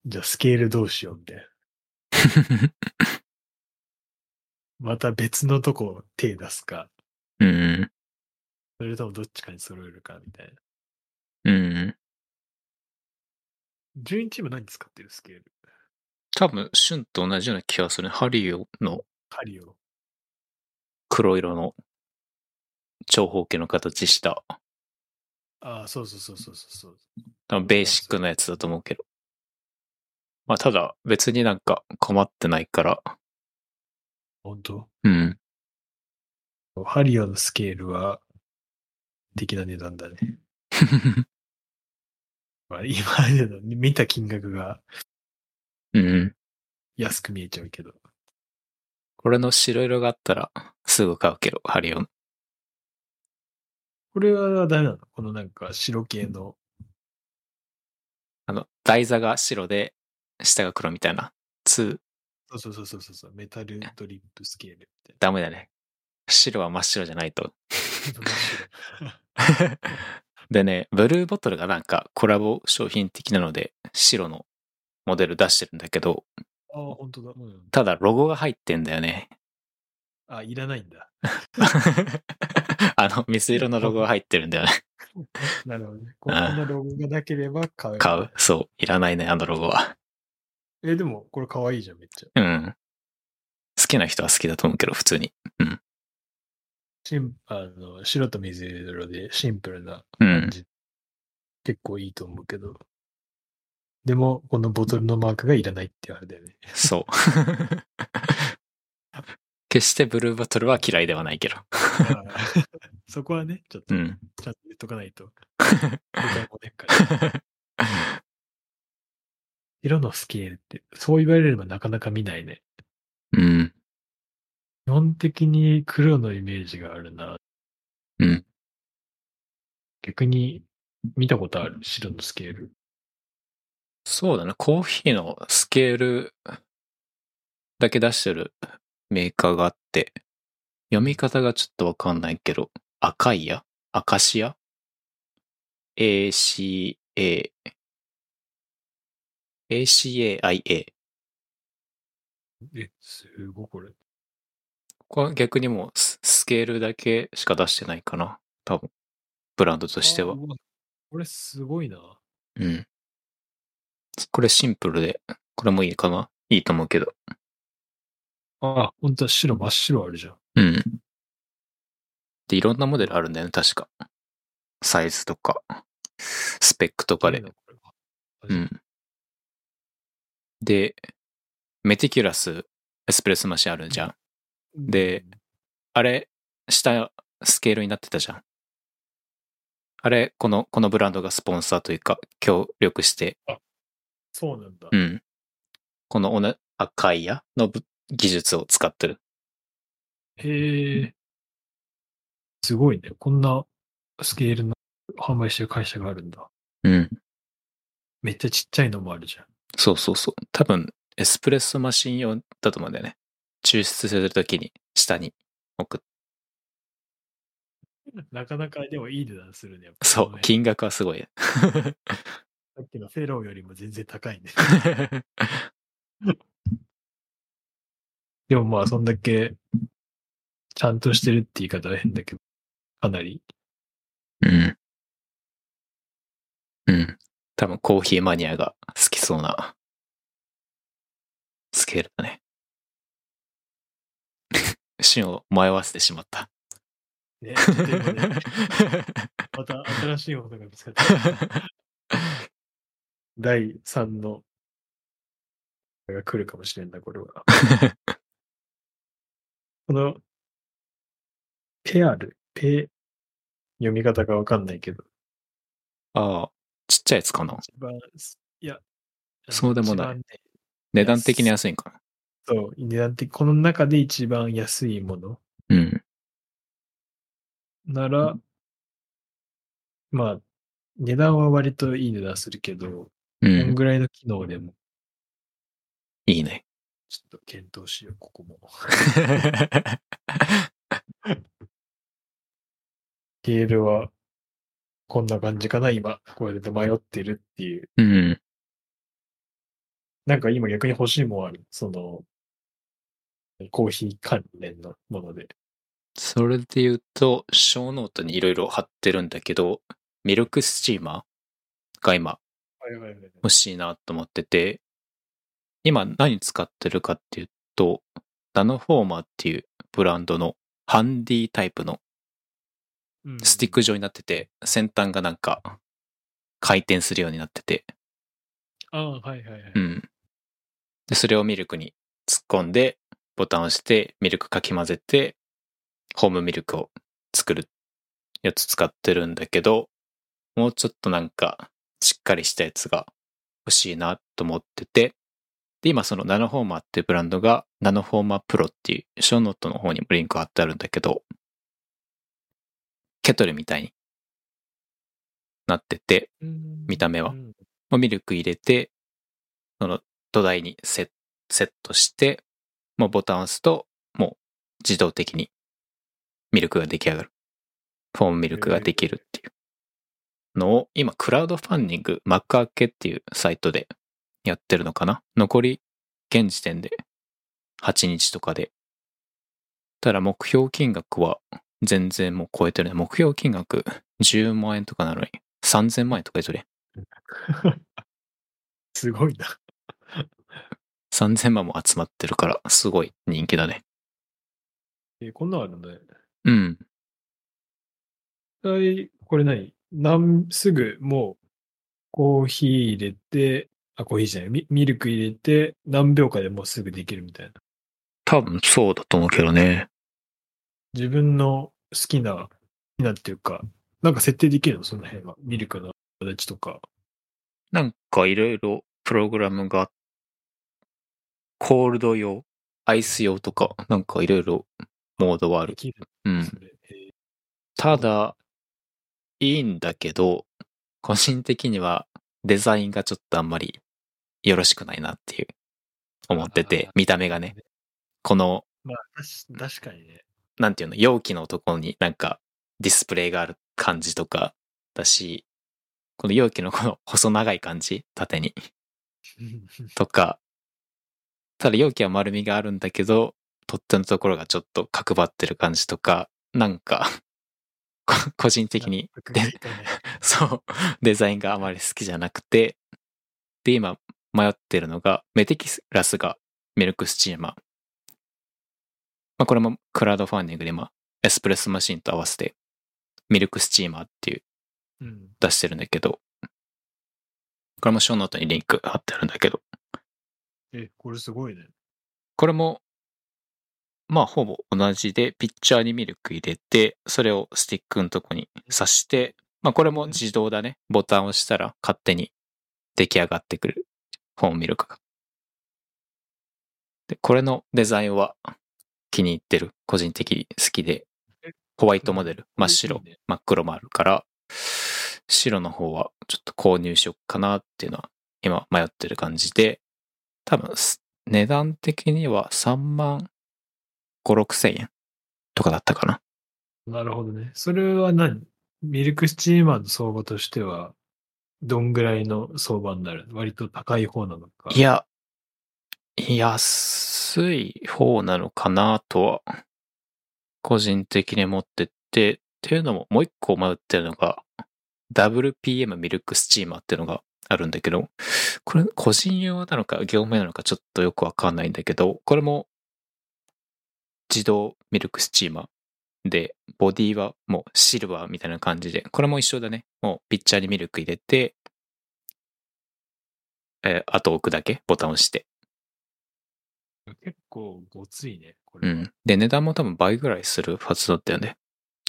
じゃあスケールどうしようみたいな。また別のとこ手出すか、
うん。
それともどっちかに揃えるかみたいな。
うん。
12チーム何使ってるスケール？
多分、シュンと同じような気がするね。ハリオの
カリオ。
黒色の長方形の形した、
ああ、そうそうそうそうそう。
多分ベーシックなやつだと思うけど。まあ、ただ別になんか困ってないから。
本当？
うん。
ハリオのスケールは、的な値段だね。まあ、今までの見た金額が
うん。
安く見えちゃうけど。
これの白色があったらすぐ買うけど、ハリオン。
これはダメなの？このなんか白系の。
あの、台座が白で、下が黒みたいな。2、
そうそうそうそうそう。メタルドリップスケールみたい
ダメだね。白は真っ白じゃないと。でね、ブルーボトルがなんかコラボ商品的なので、白のモデル出してるんだけど、
ああ、本当だ。うん。
ただロゴが入ってんだよね。
あ、いらないんだ。
あの、水色のロゴが入ってるんだよね。
なるほどね。こんなロゴがなければ買う。
買う。そう。いらないね、あのロゴは。
え、でも、これ可愛いじゃん、めっちゃ。
うん。好きな人は好きだと思うけど、普通に。
シンあの白と水色でシンプルな
うん。
感じ。結構いいと思うけど。でも、このボトルのマークがいらないってあれだよね。
そう。決してブルーボトルは嫌いではないけど。
そこはね、ちょっと、
うん。
ちゃんと言っとかないと。色のスケールって、そう言われればなかなか見ないね。
うん。
本的に黒のイメージがあるな。
うん。
逆に見たことある白のスケール。
そうだね。コーヒーのスケールだけ出してるメーカーがあって、読み方がちょっとわかんないけど、赤いやアカシア ?ACA、ACAIA。
え、すごいこれ。
ここは逆にもうススケールだけしか出してないかな。多分。ブランドとしては
あ。うわこれすごいな。
うん。これシンプルで、これもいいかないいと思うけど。
あ、本当だ、白真っ白あるじゃん。
うん。で、いろんなモデルあるんだよね、確か。サイズとか、スペックとかで。
これは
うん。で、メティキュラスエスプレッソマシンあるじゃん。で、あれ、下スケールになってたじゃん。あれ、この、このブランドがスポンサーというか、協力して、
そうなんだ。
うん。このおな赤いやのぶ技術を使ってる。
へえ。すごいね。こんなスケールの販売してる会社があるんだ。
うん。
めっちゃちっちゃいのもあるじゃん。
そうそうそう。多分、エスプレッソマシン用だと思うんだよね。抽出するときに下に置く。
なかなかでもいい値段するね。やっぱ
そう、金額はすごい。
さっきのフェローよりも全然高いね。でもまあ、そんだけ、ちゃんとしてるって言い方は変だけど、かなり。
うん。うん。多分コーヒーマニアが好きそうなスケールだね。芯を迷わせてしまった。
ね また新しいものが見つかった。第3の、が来るかもしれんな、これは。この、ペアル、ペ、読み方がわかんないけど、
ああ、ちっちゃいやつかな？
一番、いや、
そうでもない
ね
値段的に安いんかな？
そう、値段的、この中で一番安いもの
うん。
なら、まあ、値段は割といい値段するけど、
う
こん
ん。
ぐらいの機能でも、
いいね。
ちょっと検討しよう、ここも。ゲールは、こんな感じかな、今。これで迷ってるっていう。
うん。
なんか今逆に欲しいもんある？その、コーヒー関連のもので。
それで言うと、小ノートにいろいろ貼ってるんだけど、ミルクスチーマーが今。欲しいなと思ってて、今何使ってるかっていうと、ナノフォーマーっていうブランドのハンディタイプのスティック状になってて、先端がなんか回転するようになってて、
ああ、はいはいはい。
うん。で、それをミルクに突っ込んで、ボタンを押して、ミルクかき混ぜて、ホームミルクを作るやつ使ってるんだけど、もうちょっとなんか、しっかりしたやつが欲しいなと思ってて、で、今そのナノフォーマーっていうブランドが、ナノフォーマープロっていう、ショーノートの方にもリンク貼ってあるんだけど、ケトルみたいになってて、見た目は
うん
もうミルク入れて、その土台にセセットして、もうボタンを押すと、もう自動的にミルクが出来上がる。フォームミルクができるっていうのを、今、クラウドファンディング、マックアーケっていうサイトでやってるのかな残り、現時点で8日とかで。ただ目標金額は全然もう超えてるね。目標金額10万円とかなのに3000万円とか言うとね。
すごいな。
3000万も集まってるから、すごい人気だね。
えこんなんあるんだね。
うん。
はい、これ何？なん、すぐもう、コーヒー入れて、あ、コーヒーじゃない、ミミルク入れて、何秒かでもうすぐできるみたいな。
多分そうだと思うけどね。
自分の好きな、好きなっていうか、なんか設定できるの？その辺は。ミルクの形とか。
なんかいろいろプログラムが、コールド用、アイス用とか、なんかいろいろモードはある。
できる。
うん。ただ、いいんだけど、個人的にはデザインがちょっとあんまりよろしくないなっていう思ってて見た目がね。この、
まあ、確かにね。
なんていうの、容器のところになんかディスプレイがある感じとかだし、この容器のこの細長い感じ、縦に。とか、ただ容器は丸みがあるんだけど、取っ手のところがちょっと角張ってる感じとか、なんか、こ個人的に そう、デザインがあまり好きじゃなくて、で、今迷ってるのが、メテキラスがミルクスチーマー。まあ、これもクラウドファンディングで今、エスプレッソマシンと合わせて、ミルクスチーマーっていう
うん。
出してるんだけど、これもショーノートにリンク貼ってあるんだけど、
え、これすごいね。
これも、まあほぼ同じで、ピッチャーにミルク入れて、それをスティックのとこに挿して、まあこれも自動だね。ボタンを押したら勝手に出来上がってくる。フォームミルクが。で、これのデザインは気に入ってる。個人的に好きで
え。
ホワイトモデル、真っ白真っ黒もあるから、白の方はちょっと購入しようかなっていうのは今迷ってる感じで、多分す値段的には3万5、6千円とかだったかな。
なるほどね。それは何？ミルクスチーマーの相場としては、どんぐらいの相場になる？割と高い方なのか。
いや、安い方なのかなとは、個人的に思ってて、っていうのももう一個迷ってるのが、WPM ミルクスチーマーっていうのがあるんだけど、これ個人用なのか業務用なのかちょっとよくわかんないんだけど、これも自動ミルクスチーマーで、ボディはもうシルバーみたいな感じで、これも一緒だね。もうピッチャーにミルク入れて、えーあと置くだけ、ボタン押して。
結構ごついね、これは。
うん。で、値段も多分倍ぐらいするはずだったよね。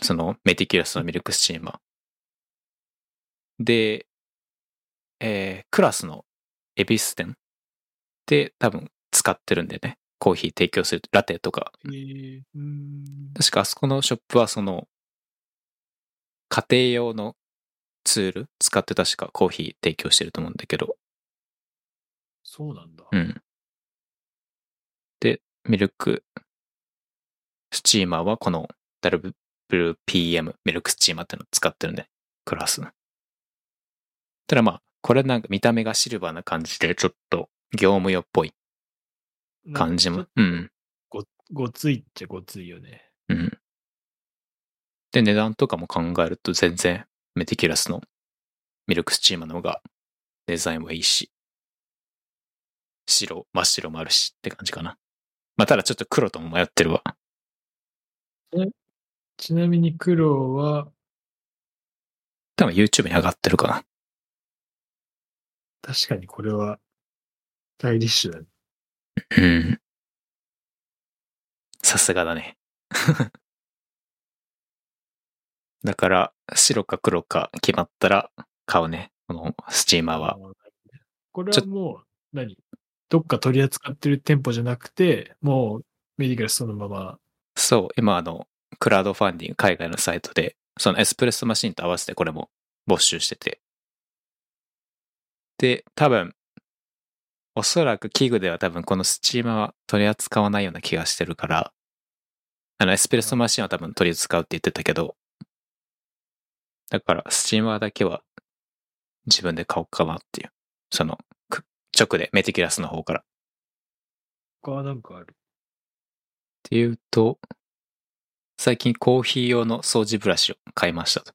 そのメティキュラスのミルクスチーマー。で、えークラスのエビス店で多分使ってるんでね。コーヒー提供するラテとか。
えー。
確かあそこのショップはその家庭用のツール使って確かコーヒー提供してると思うんだけど。
そうなんだ。
うん。で、ミルクスチーマーはこの WPM ミルクスチーマーっていうのを使ってるんで、クラス。ただまあ、これなんか見た目がシルバーな感じで、ちょっと業務用っぽい感じも。うん。
ごごついっちゃごついよね。
うん。で、値段とかも考えると全然メティキュラスのミルクスチーマーの方がデザインはいいし、白、真っ白もあるしって感じかな。まあ、ただちょっと黒とも迷ってるわ。
ちなみに黒は、
多分 YouTube に上がってるかな。
確かにこれは、スタイリッシュだね。
うん。さすがだね。だから、白か黒か決まったら買うね。このスチーマーは。
これはもう、何？どっか取り扱ってる店舗じゃなくて、もうメディカルそのまま。
そう、今あの、クラウドファンディング海外のサイトで、そのエスプレッソマシンと合わせてこれも募集してて。で、多分、おそらく器具では多分このスチーマーは取り扱わないような気がしてるから、あのエスプレッソマシンは多分取り扱うって言ってたけど、だからスチーマーだけは自分で買おうかなっていう。その、直でメティキュラスの方から。っ
他はなんかある？
ていうと、最近コーヒー用の掃除ブラシを買いましたと。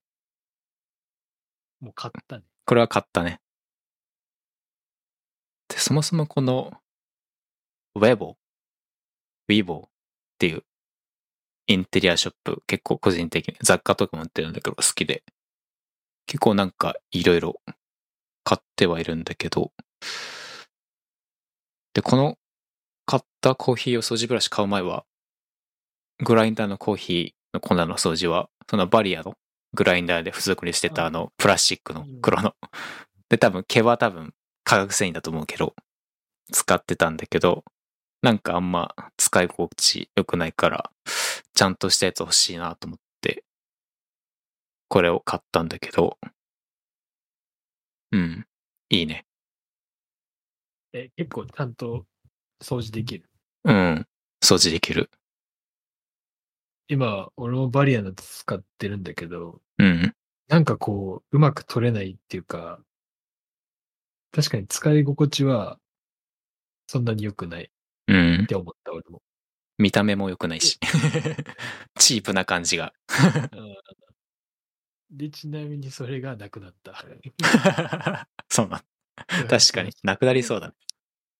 もう買ったね。
これは買ったね。で、そもそもこの、ウェボ、ウィボっていうインテリアショップ、結構個人的に雑貨とかも売ってるんだけど好きで、結構なんかいろいろ買ってはいるんだけど、で、この買ったコーヒー用掃除ブラシ買う前は、グラインダーのコーヒーの粉の掃除は、そのバリアのグラインダーで付属にしてたあのプラスチックの黒の。で、多分毛は多分化学繊維だと思うけど、使ってたんだけど、なんかあんま使い心地良くないから、ちゃんとしたやつ欲しいなと思って、これを買ったんだけど、うん、いいね。
え、結構ちゃんと掃除できる。
うん、掃除できる。
今、俺もバリアの使ってるんだけど、
うん、
なんかこう、うまく取れないっていうか、確かに使い心地は、そんなに良くないっ
うん。
て思った、俺も。
見た目も良くないし。チープな感じが。
うんで、ちなみにそれがなくなった。
そうなん。確かに。なくなりそうだね。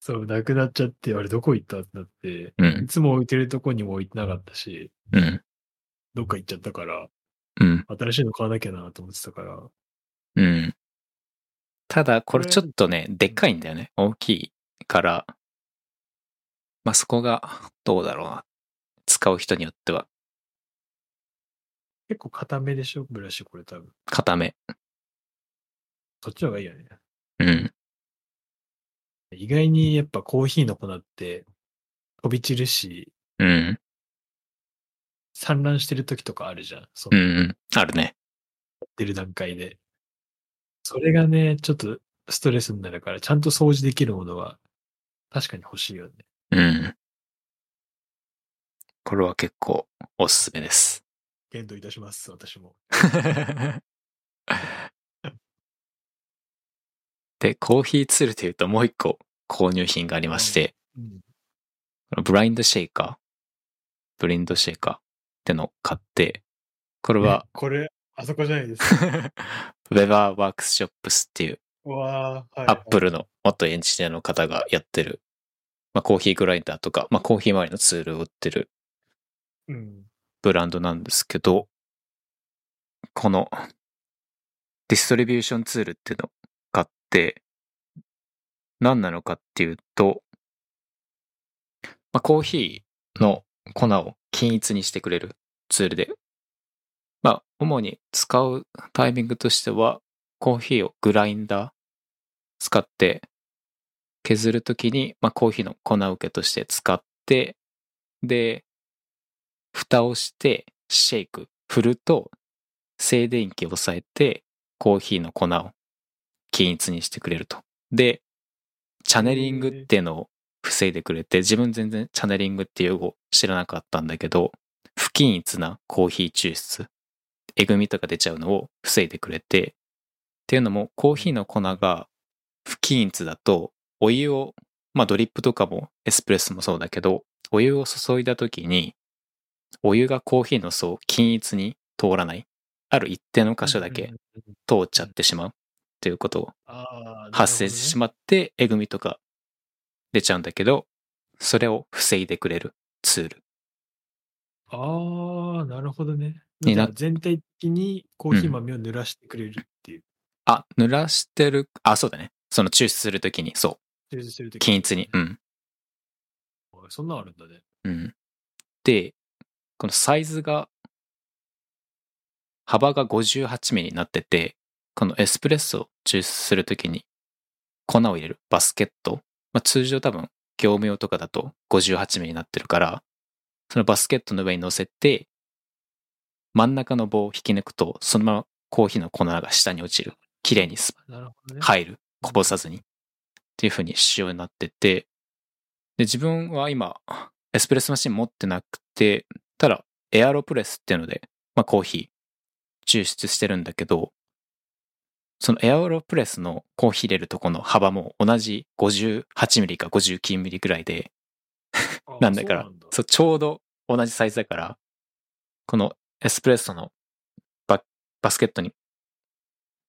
そう、なくなっちゃって、あれどこ行ったってなって、
う
い
ん、
つも置いてるとこにも置いてなかったし、
うん、
どっか行っちゃったから、
うん、
新しいの買わなきゃなと思ってたから、
うん。ただ、これちょっとね、でっかいんだよね。大きいから。まあ、そこが、どうだろうな。使う人によっては、
結構固めでしょ？ブラシこれ多分。
固め。
そっちの方がいいよね。
うん、
意外にやっぱコーヒーの粉って飛び散るし、
うん、
散乱してる時とかあるじゃん。そ
うん、
の
うん。あるね。
やってる段階で。それがね、ちょっとストレスになるから、ちゃんと掃除できるものは確かに欲しいよね。
うん。これは結構おすすめです。
検討いたします、私も。
で、コーヒーツールというともう一個購入品がありまして、
うん。
ブラインドシェイカー、ブラインドシェイカーってのを買って、これは
ね、これ、あそこじゃないですか？
ウェバーワークショップスっていうアップルの元エンジニアの方がやってる、まあ、コーヒーグラインダーとか、まあ、コーヒー周りのツールを売ってる
うん。
ブランドなんですけど、このディストリビューションツールっていうのを買って、何なのかっていうと、まあ、コーヒーの粉を均一にしてくれるツールで、まあ、主に使うタイミングとしては、コーヒーをグラインダー使って削るときに、まあ、コーヒーの粉受けとして使って、で、蓋をしてシェイク、振ると静電気を抑えてコーヒーの粉を均一にしてくれると。で、チャネリングっていうのを防いでくれて、自分全然チャネリングっていう用語知らなかったんだけど、不均一なコーヒー抽出、えぐみとか出ちゃうのを防いでくれて、っていうのもコーヒーの粉が不均一だとお湯を、まあドリップとかもエスプレッソもそうだけど、お湯を注いだ時にお湯がコーヒーの層を均一に通らない。ある一定の箇所だけ通っちゃってしまうっていうことを発生してし
ま
まって、えぐみとか出ちゃうんだけど、それを防いでくれるツール。
ああ、なるほどね。全体的にコーヒー豆を濡らしてくれるっていう。
あ、濡らしてる、あ、そうだね。その抽出するときに、そう、
抽出してる時
均一に。うん。
そんなんあるんだね。
うん。で、このサイズが、幅が58ミリになってて、このエスプレッソを抽出するときに粉を入れるバスケット。まあ、通常多分業務用とかだと58ミリになってるから、そのバスケットの上に乗せて、真ん中の棒を引き抜くと、そのままコーヒーの粉が下に落ちる。綺麗にス
なるほどね。
入る。こぼさずに。っていう風に仕様になってて、で、自分は今、エスプレッソマシン持ってなくて、ただ、エアロプレスっていうので、まあコーヒー抽出してるんだけど、そのエアロプレスのコーヒー入れるとこの幅も同じ58ミリか59ミリぐらいで、
あ
なんだから
そう
ちょうど同じサイズだから、このエスプレッソのババスケットに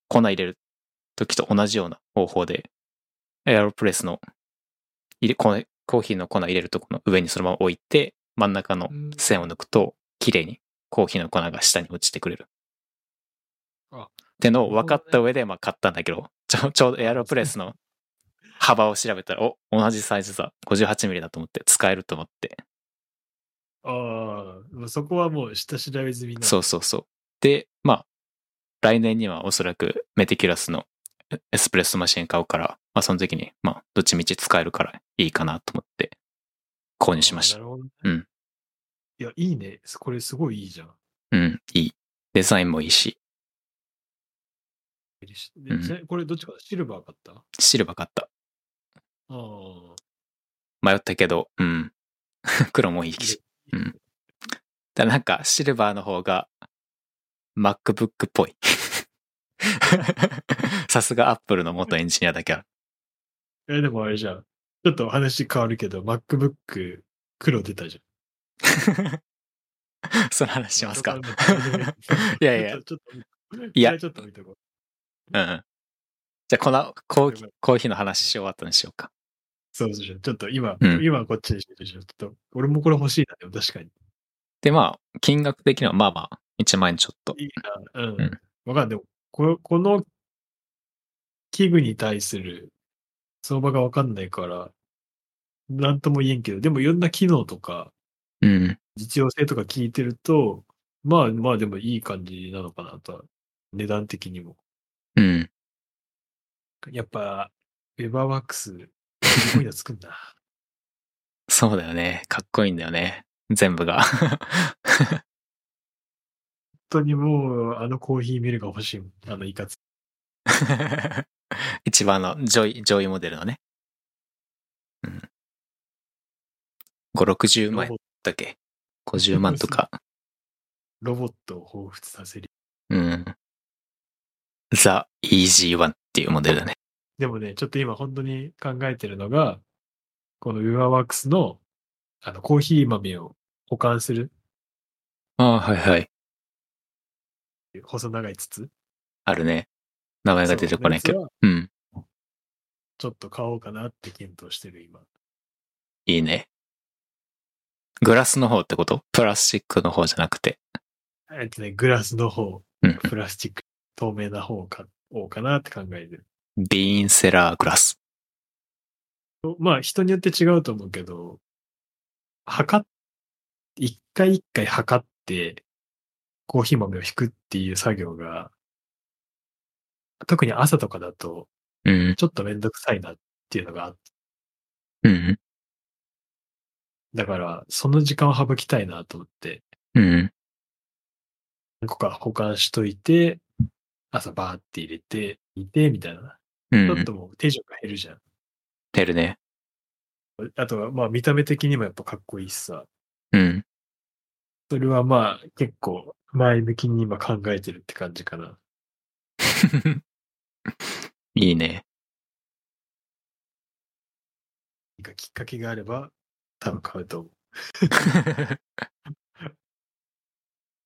粉入れる時と同じような方法で、エアロプレスの入れコーコーヒーの粉入れるとこの上にそのまま置いて、真ん中の
うん
線を抜くと、綺麗にコーヒーの粉が下に落ちてくれる。
あ
ってのを分かった上で、まあ買ったんだけど、ちょちょうどエアロプレスの 幅を調べたら、お、同じサイズだ。58ミリだと思って、使えると思って。
ああ、そこはもう下調べ済みな
そうそうそう。で、まあ、来年にはおそらくメティキュラスのエエスプレッソマシン買うから、まあその時に、まあ、どっちみち使えるからいいかなと思って購入しました。
なるほどね
うん
いや、いいね。これすごいいいじゃん。
うん、いい。デザインもいいし、
で
うん
ちなこれどっちかシルバー買った？あ
シルバー買った。
あ。
迷ったけど、うん。黒もいいし。うんだなんか、シルバーの方が、MacBook っぽい。さすがアップルの元エンジニアだけある。
え、でもあれじゃん。ちょっと話変わるけど、MacBook 黒出たじ
その話
ゃん。
しますか。
い
やいやいや
ちょっと見とこう。
うんうん。じゃあ、このコーヒーコーヒーの話し終わったにしようか。
そうそう。ちょっと今、
うん
今こっちにして。ちょっと、俺もこれ欲しいな、でも確かに。
で、まあ、金額的にはまあまあ、1万円ちょっと。
いいな。うん。
うん
わかんない。でも、ここの器具に対する相場がわかんないから、なんとも言えんけど、でもいろんな機能とか、
うん。
実用性とか聞いてると、まあまあでもいい感じなのかなとは、値段的にも。
うん。
やっぱ、ウェバーワークス、すごいの作んな。
そうだよね。かっこいいんだよね。全部が。
本当にもう、あのコーヒーミルが欲しい。あの、いかつ。
一番の上位、上位モデルのね。うん。5、60万だっけ ?50 万とか。
ロボットを彷彿させる。
うん。ザ・イージーワンっていうモデルだね。
でもね、ちょっと今本当に考えてるのが、このウェバーワークスの、あの、コーヒー豆を保管する
ああ、はいはい。
細長い筒。
あるね。名前が出てこないけど。
う
ん。
ちょっと買おうかなって検討してる今。
いいね。グラスの方ってこと？プラスチックの方じゃなくて。
えっとね、グラスの方、
うん。
プラスチック、透明な方を買おうかなって考えてる。
ビーンセラーグラス。
まあ人によって違うと思うけど、測っ、一回一回測って、コーヒー豆を引くっていう作業が、特に朝とかだと、
うん。
ちょっとめんどくさいなっていうのがあって、
うん。
だから、その時間を省きたいなと思って、
うん。
何個か保管しといて、朝バーって入れて、いて、みたいな。
うん
ちょっ。ともう手順が減るじゃん。
てるね。
あとは、まあ見た目的にもやっぱかっこいいしさ。
うん。
それはまあ結構前向きに今考えてるって感じかな。
いいね。
何かきっかけがあれば、多分買うと思う。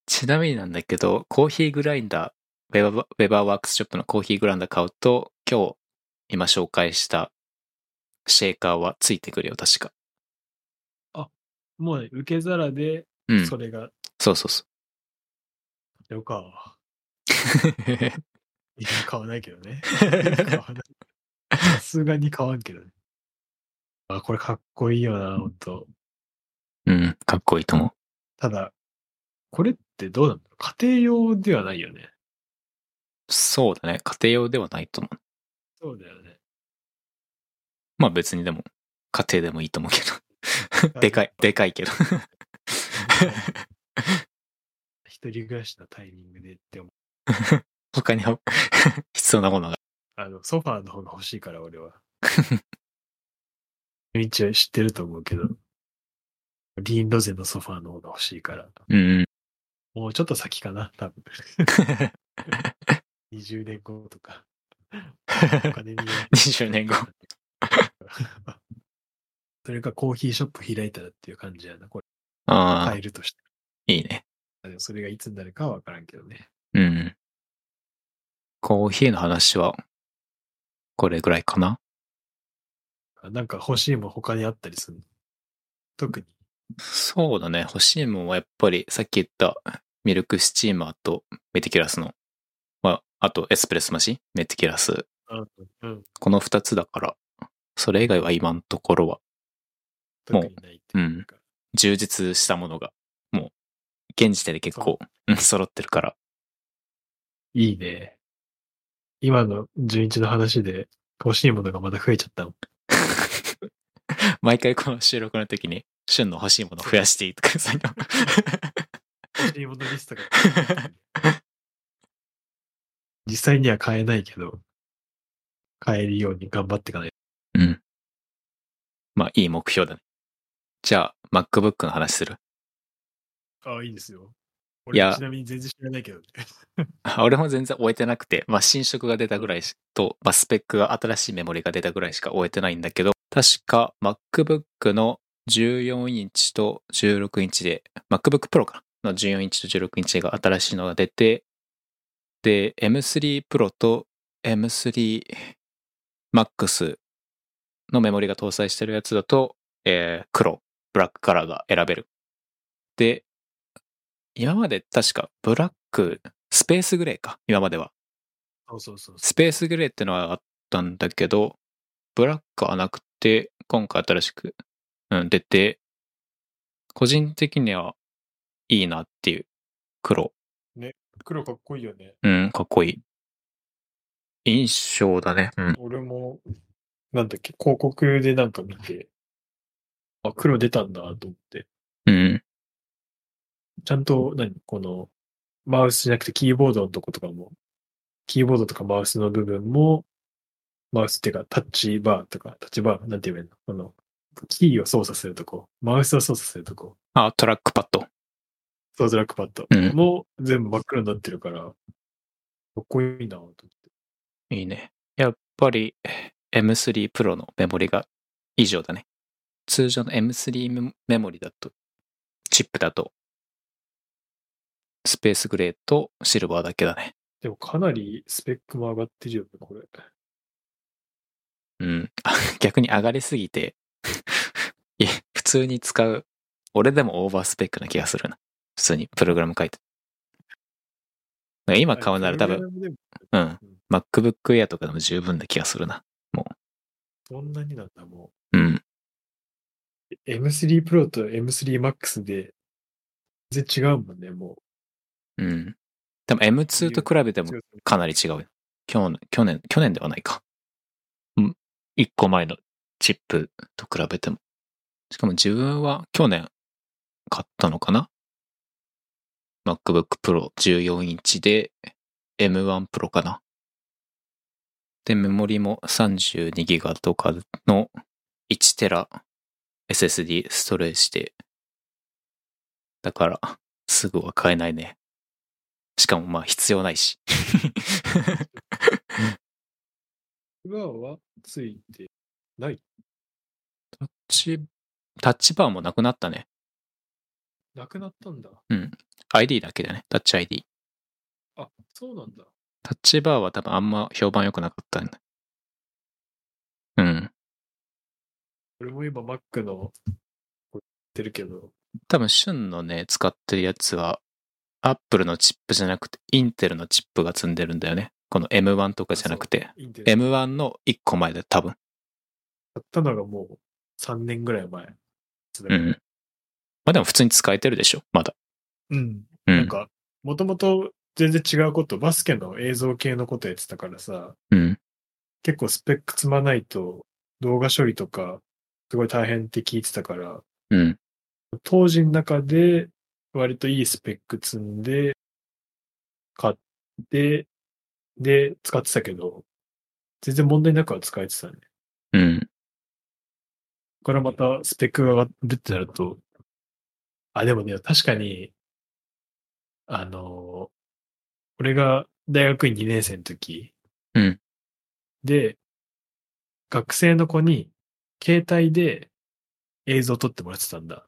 ちなみになんだけど、コーヒーグラインダー、ウェバーウェバーワークスショップのコーヒーグラインダー買うと、今日、今紹介したシェーカーはついてくるよ、確か。
もうね、受け皿で、
うん。
それが、
そうそうそ
よか。
う。
いや買わないけどね。さすがに買わんけどね。あ、これかっこいいよな、ほんと。
うん、かっこいいと思う。
ただ、これってどうなんだろう家庭用ではないよね。
そうだね。家庭用ではないと思う。
そうだよね。
まあ別にでも、家庭でもいいと思うけど。でかい、でかいけど。
一人暮らしのタイミングでって思う。
他に 必要なものが。
あの、ソファーの方が欲しいから、俺は。一応知ってると思うけど、リーンロゼのソファーの方が欲しいから、
うん。
もうちょっと先かな、多分。20年後とか。お金に
20年後。
それかコーヒーショップ開いたらっていう感じやな、これ。
ああ
ファ、イルとして。
いいね。
でもそれがいつになるかはわからんけどね。
うん。コーヒーの話は、これぐらいかな？
なんか欲しいもん他にあったりするの？特に。
そうだね。欲しいもんはやっぱりさっき言ったミルクスチーマーとメティキュラスの、まあ、あとエスプレッソマシン、メティキュラス。
うん。うん。
この二つだから、それ以外は今のところはもう
うか。
充実したものが、もう、現時点で結構、うん揃ってるから。
いいね。今の純一の話で欲しいものがまた増えちゃったの。
毎回この収録の時に、旬の欲しいもの増やしていいとかそういうの
欲しいものリストが。実際には買えないけど、買えるように頑張っていかない。
うん。まあ、いい目標だね。じゃあ、MacBook の話する？
ああ、いいですよ。
いや
俺ちなみに全然知らないけどね。
あ俺も全然終えてなくて、まあ、新色が出たぐらいしと、まあ、スペックが新しいメモリが出たぐらいしか終えてないんだけど、確か MacBook の14インチと16インチで、MacBook Pro かな？の14インチと16インチが新しいのが出て、で、M3 Pro と M3 Max のメモリが搭載してるやつだと、えー黒、ブラックカラーが選べる。で、今まで確かブラック、スペースグレーか、今までは。
そうそうそうそ
スペースグレーってのはあったんだけど、ブラックはなくて、今回新しく、うん、出て、個人的にはいいなっていう黒。
う。黒かっこいいよね。
うん、かっこいい。印象だね。うん。
俺も、なんだっけ、広告でなんか見て、あ、黒出たんだと思って。
うん。
ちゃんと、何この、マウスじゃなくてキーボードのとことかも、キーボードとかマウスの部分も、マウスっていうかタッチバーとか、タッチバー、なんて言えばいいの？この、キーを操作するとこ、マウスを操作するとこ、
あ、トラックパッド。
そう、トラックパッド。
うん、
も全部真っ黒になってるから、かっこいいなと思って。
いいね。やっぱり M3 Pro のメモリが以上だね。通常の M3 メメモリだと、チップだと、スペースグレーとシルバーだけだね。
でもかなりスペックも上がってるよね、これ。
うん。逆に上がりすぎて、いや普通に使う、俺でもオーバースペックな気がするな。普通にプログラム書いて。今買うなら多分、うん。MacBook Air とかでも十分な気がするな。
そんなになんだ、も
うん。
う。M3 Pro と M3 Max で、全然違うもんね、も
うん。でも M2 と比べて
う。
もかなり違うよ。去年、去年、去年ではないか。うん。一個前のチップと比べても。しかも自分は去年買ったのかな ?MacBook Pro 14インチで M1 Pro かなで、メモリも32ギガとかの1テラ SSD ストレージで。だから、すぐは買えないね。しかもまあ必要ないし。
裏はついてない。
タッチ、タッチバーもなくなったね。
なくなったんだ。
ID だけだね。タッチ ID。
あ、そうなんだ。
タッチバーは多分あんま評判良くなかったんだ。うん。
俺も今 Mac の、こうやってるけど、
多分、旬のね、使ってるやつは、Apple のチップじゃなくて、インテルのチップが積んでるんだよね。この M1 とかじゃなくて、
インテル
M1 の1個前で多分。
買ったのがもう3年ぐらい前。
うん。まあでも普通に使えてるでしょ、まだ。
うん。
うん。
なんか、もともと全然違うこと、バスケの映像系のことやってたからさ、
うん。
結構スペック積まないと動画処理とかすごい大変って聞いてたから、
うん。
当時の中で割といいスペック積んで、買って、で、使ってたけど、全然問題なくは使えてたね。
うん。
ここからまたスペックが上がるってなると、あ、でもね、確かに、あの、俺が大学院2年生の時、
うん。
で、学生の子に携帯で映像を撮ってもらってたんだ。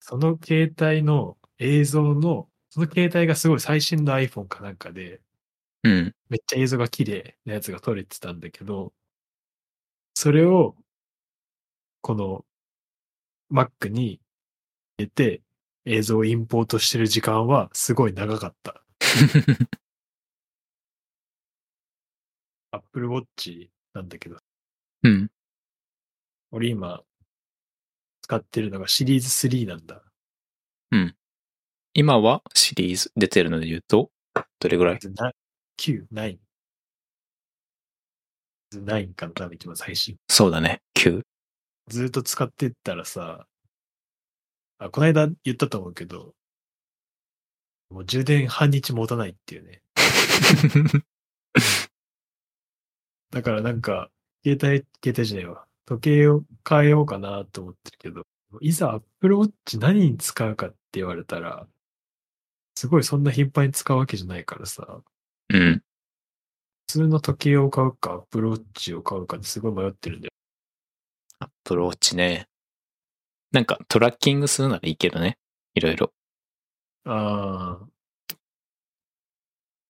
その携帯の映像の、その携帯がすごい最新の iPhone かなんかで、
うん。
めっちゃ映像が綺麗なやつが撮れてたんだけど、それを、この Mac に入れて映像をインポートしてる時間はすごい長かった。Apple Watch なんだけど、
うん。
俺今使ってるのがシリーズ3なんだ。
今はシリーズ出てるので言うと、どれぐらい？
な9、9。9かな、多分一番最新。
そうだね。9。
ずっと使ってったらさ、あ、この間言ったと思うけど、もう充電半日持たないっていうね。だからなんか、携帯、携帯じゃないわ。時計を変えようかなと思ってるけど、いざ Apple Watch 何に使うかって言われたら、すごいそんな頻繁に使うわけじゃないからさ、
うん。
普通の時計を買うか Apple Watch を買うかってすごい迷ってるんだよ。
アップルウォッチね。なんかトラッキングするならいいけどね。いろいろ。
ああ。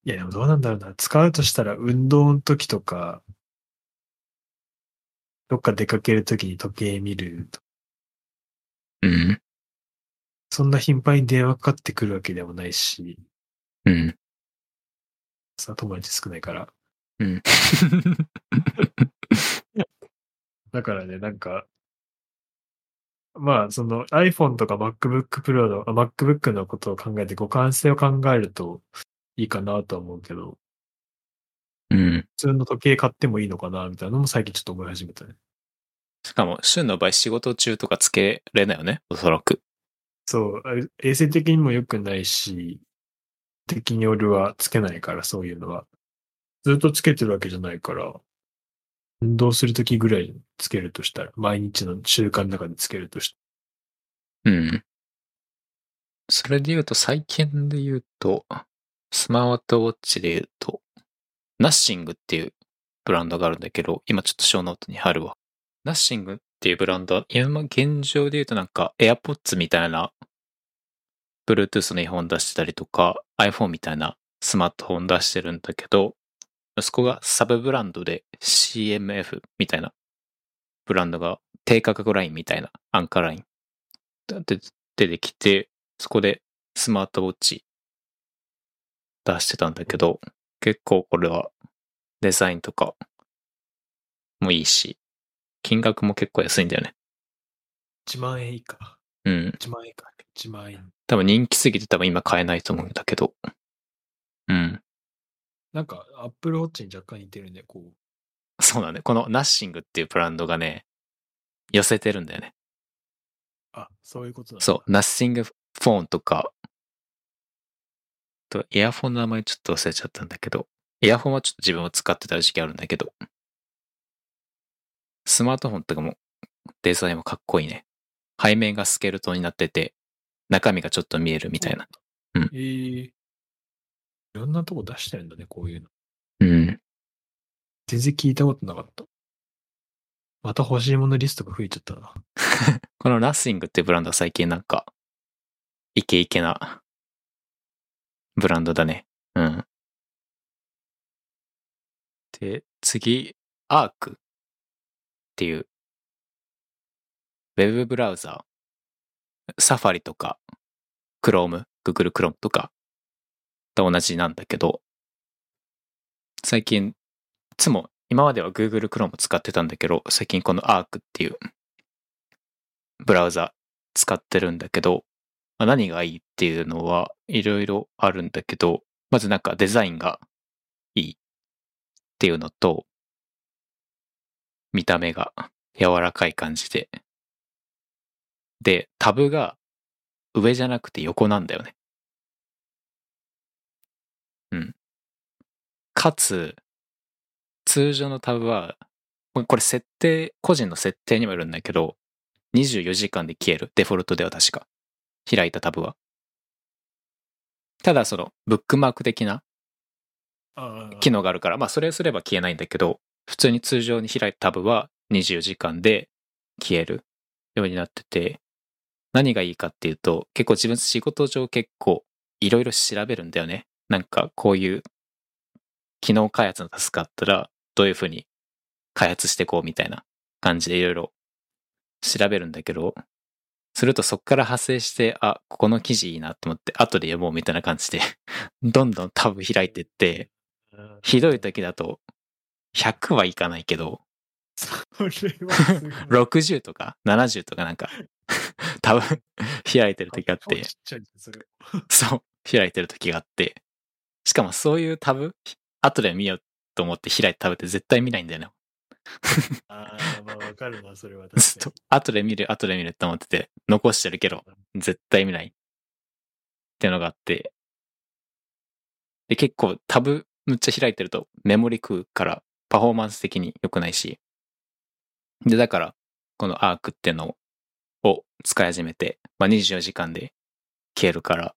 いや、でもどうなんだろうな。使うとしたら運動の時とか、どっか出かける時に時計見ると。
うん。
そんな頻繁に電話かかってくるわけでもないし、
うん。
さ、友達少ないから。
うん。
だからね、なんか、まあ、その iPhone とか MacBook Pro の、あ MacBook のことを考えて互換性を考えるといいかなとは思うけど、
うん。
普通の時計買ってもいいのかなみたいなのも最近ちょっと思い始めたね。
しかも、旬の場合仕事中とかつけれないよね？おそらく。
そう、衛生的にも良くないし、的に俺はつけないから、そういうのは。ずっとつけてるわけじゃないから、運動するときぐらいつけるとしたら、毎日の習慣の中でつけるとしたら
うん。それで言うと、最近で言うと、スマートウォッチで言うと、ナッシングっていうブランドがあるんだけど、今ちょっとショーノートに貼るわ。ナッシングっていうブランドは、今現状で言うとなんか AirPods みたいな Bluetooth のイヤホン出してたりとか iPhone みたいなスマートフォン出してるんだけど、息子がサブブランドで CMF みたいなブランドが低価格ラインみたいなアンカーラインで出てきて、そこでスマートウォッチ出してたんだけど、結構これはデザインとかもいいし、金額も結構安いんだよね。
1万円以下。
うん。
1万円以下。1万円。
多分人気すぎて多分今買えないと思うんだけど。うん。
なんか、Apple Watch に若干似てるね、こう。
そうだね。このナッシングっていうブランドがね、寄せてるんだよね。
あ、そういうことだ。
そう、ナッシングフォンとか、と、イヤフォンの名前ちょっと忘れちゃったんだけど、イヤフォンはちょっと自分も使ってた時期あるんだけど、スマートフォンとかもデザインもかっこいいね。背面がスケルトンになってて、中身がちょっと見えるみたいな。うん
えーいろんなとこ出してるんだね、こういうの。
うん。
全然聞いたことなかった。また欲しいものリストが増えちゃったな。
このナッシングってブランドは最近なんか、イケイケなブランドだね。うん。で、次、アークっていう、ウェブブラウザー、サファリとか、クローム、Google Chrome とか、と同じなんだけど、最近、いつも、今までは Google Chrome 使ってたんだけど、最近このアークっていうブラウザ使ってるんだけど、まあ何がいいっていうのはいろいろあるんだけど、まずなんかデザインがいいっていうのと、見た目が柔らかい感じで。で、タブが上じゃなくて横なんだよね。うん。かつ、通常のタブは、これ設定、個人の設定にもよるんだけど、24時間で消える。デフォルトでは確か。開いたタブは。ただその、ブックマーク的な
あ
機能があるから、まあそれをすれば消えないんだけど、普通に通常に開いたタブは24時間で消えるようになってて、何がいいかっていうと、結構自分仕事上結構いろいろ調べるんだよね。なんかこういう機能開発のタスクあったら、どういうふうに開発していこうみたいな感じでいろいろ調べるんだけど、するとそこから派生して、あ、ここの記事いいなと思って、後で読もうみたいな感じで、どんどんタブ開いてって、
あ。
ひどい時だと、100はいかないけど、
それはすごい。
60とか70とかなんか、多分開いてる時があって。
そ
う、開いてる時があって、しかもそういうタブ、後で見ようと思って開いたタブって絶対見ないんだよね。
ああ、まあわかるな、それは
ずっと
確かに。、
後で見る、後で見るって思ってて、残してるけど、絶対見ない。ってのがあって。で、結構タブむっちゃ開いてるとメモリ食うからパフォーマンス的に良くないし。で、だから、このアークっていうのを使い始めて、まあ、24時間で消えるから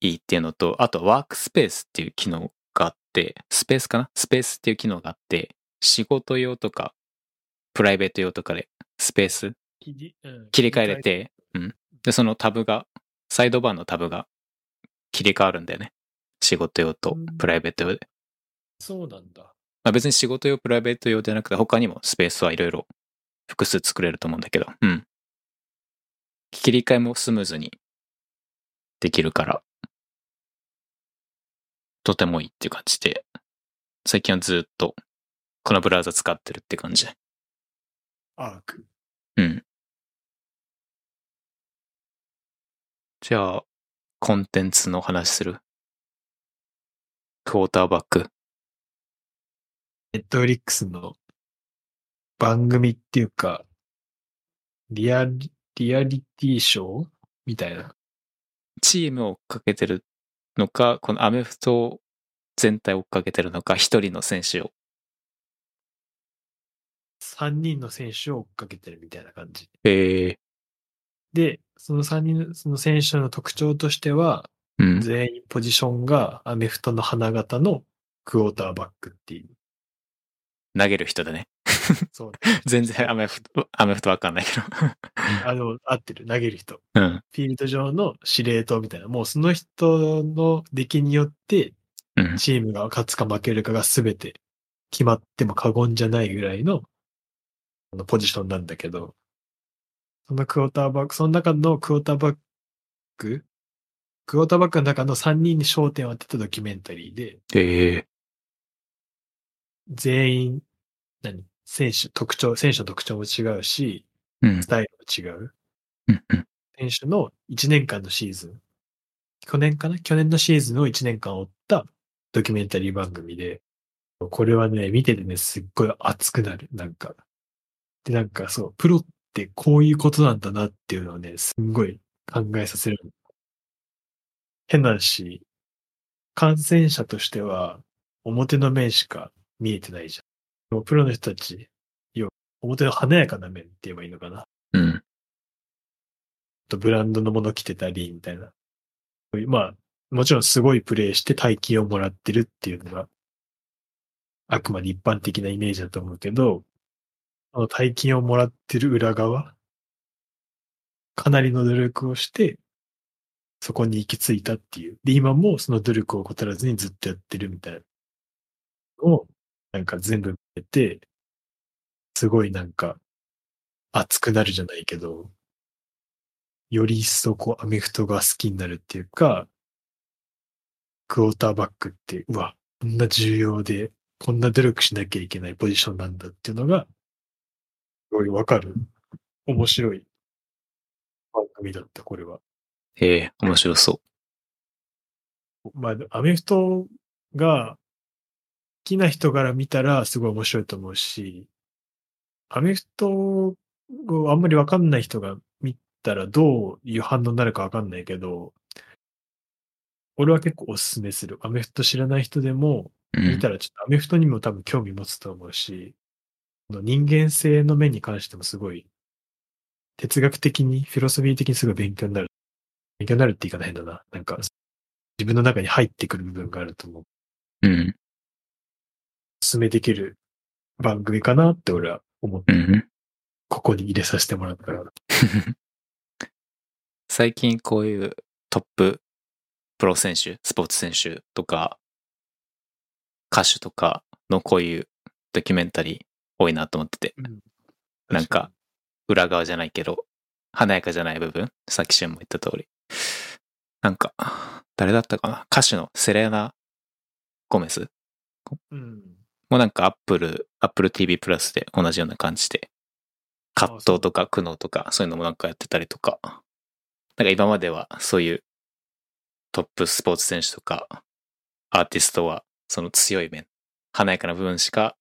いいっていうのと、あとワークスペースっていう機能があって、スペースかな？スペースっていう機能があって、仕事用とか、プライベート用とかでスペース
切り
替えれ。て、うん。で、そのタブが、サイドバーのタブが切り替わるんだよね。仕事用と
うん
プライベート用で。
そうなんだ。
まあ別に仕事用、プライベート用じゃなくて、他にもスペースはいろいろ複数作れると思うんだけど、うん。切り替えもスムーズにできるから、とてもいいっていう感じで、最近はずっとこのブラウザ使ってるって感じ。
アーク。
うん。じゃあ、コンテンツの話する？クォーターバック。
ネットフリックスの番組っていうか、リアリ、リアリティショーみたいな。
チームをかけてるのか、このアメフト全体を追っかけてるのか、一人の選手を。
3人の選手を追っかけてるみたいな感じ。
ええ
で、その3人の、その選手の特徴としては、
うん。
全員ポジションがアメフトの花形のクォーターバックっていう。
投げる人だね。
そう。
全然アメフト、アメフトわかんないけど。
あの、合ってる。投げる人。
うん。
フィールド上の司令塔みたいな。もうその人の出来によって、
うん。
チームが勝つか負けるかが全て決まっても過言じゃないぐらいのあのポジションなんだけど、そのクォーターバック、その中のクォーターバック、クォーターバックの中の3人に焦点を当てたドキュメンタリーで、
ええ
全員、何？選手、特徴、選手の特徴も違うし、
うん
ス。タイルも違う。
うんうん。
選手の1年間のシーズン。去年かな？去年のシーズンを1年間追ったドキュメンタリー番組で、これはね、見ててね、すっごい熱くなる。なんか。で、なんかそう、プロってこういうことなんだなっていうのをね、すんごい考えさせる。変なし、感染者としては、表の面しか見えてないじゃん。でもプロの人たち、要は表の華やかな面って言えばいいのかな。
うん。
とブランドのもの着てたり、みたいな。まあ、もちろんすごいプレイして大金をもらってるっていうのが、あくまで一般的なイメージだと思うけど、あの大金をもらってる裏側、かなりの努力をして、そこに行き着いたっていう。で、今もその努力を怠らずにずっとやってるみたいなのを、なんか全部見てて、すごいなんか、熱くなるじゃないけど、より一層こうアメフトが好きになるっていうか、クォーターバックって、うわ、こんな重要で、こんな努力しなきゃいけないポジションなんだっていうのが、すごいわかる。面白い番組だった、これは。
ええ面白そ
まあ、アメフトが好きな人から見たらすごい面白いと思うし、アメフトをあんまりわかんない人が見たらどういう反応になるかわかんないけど、俺は結構おすすめする。アメフト知らない人でも見たらちょっとアメフトにも多分興味持つと思うし、人間性の面に関してもすごい哲学的に、フィロソフィー的にすごい勉強になる。勉強になるって言い方変だな。なんか自分の中に入ってくる部分があると思う。
うん。
おすすめできる番組かなって俺は思って、
うん。
ここに入れさせてもらったから。
最近こういうトッププロ選手、スポーツ選手とか、歌手とかのこういうドキュメンタリー多いなと思ってて、なんか、裏側じゃないけど、華やかじゃない部分、さっきシェンも言った通り。なんか、誰だったかな？歌手のセレーナ・ゴメス？
うん。
もうなんかアップル、アップル TV プラスで同じような感じで、葛藤とか苦悩とかそういうのもなんかやってたりとか、なんか今まではそういうトップスポーツ選手とかアーティストはその強い面、華やかな部分しか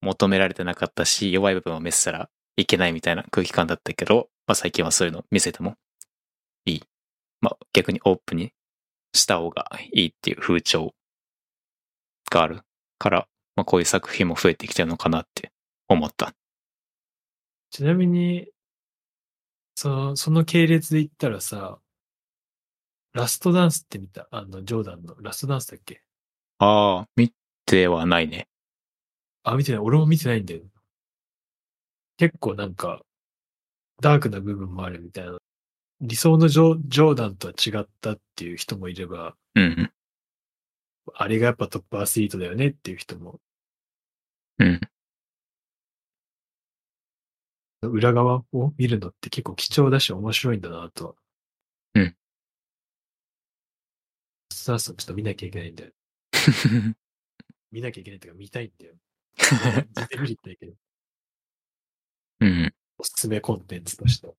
求められてなかったし、弱い部分を見せたらいけないみたいな空気感だったけど、まあ最近はそういうの見せてもいい。まあ逆にオープンにした方がいいっていう風潮があるから、まあこういう作品も増えてきてるのかなって思った。
ちなみに、その、その系列で言ったらさ、ラストダンスって見た？あの、ジョーダンのラストダンスだっけ？
ああ、見てはないね。
あ、見てない。俺も見てないんだよ。結構なんか、ダークな部分もあるみたいな。理想のジョジョーダンとは違ったっていう人もいれば、
うん。
あれがやっぱトップアスリートだよねっていう人も、
うん。
裏側を見るのって結構貴重だし面白いんだなとは。
うん。
ラストダンスをちょっと見なきゃいけないんだよ。見なきゃいけないっていうか見たいんだよ。全然見に行っけど、
うん。
おすすめコンテンツとして。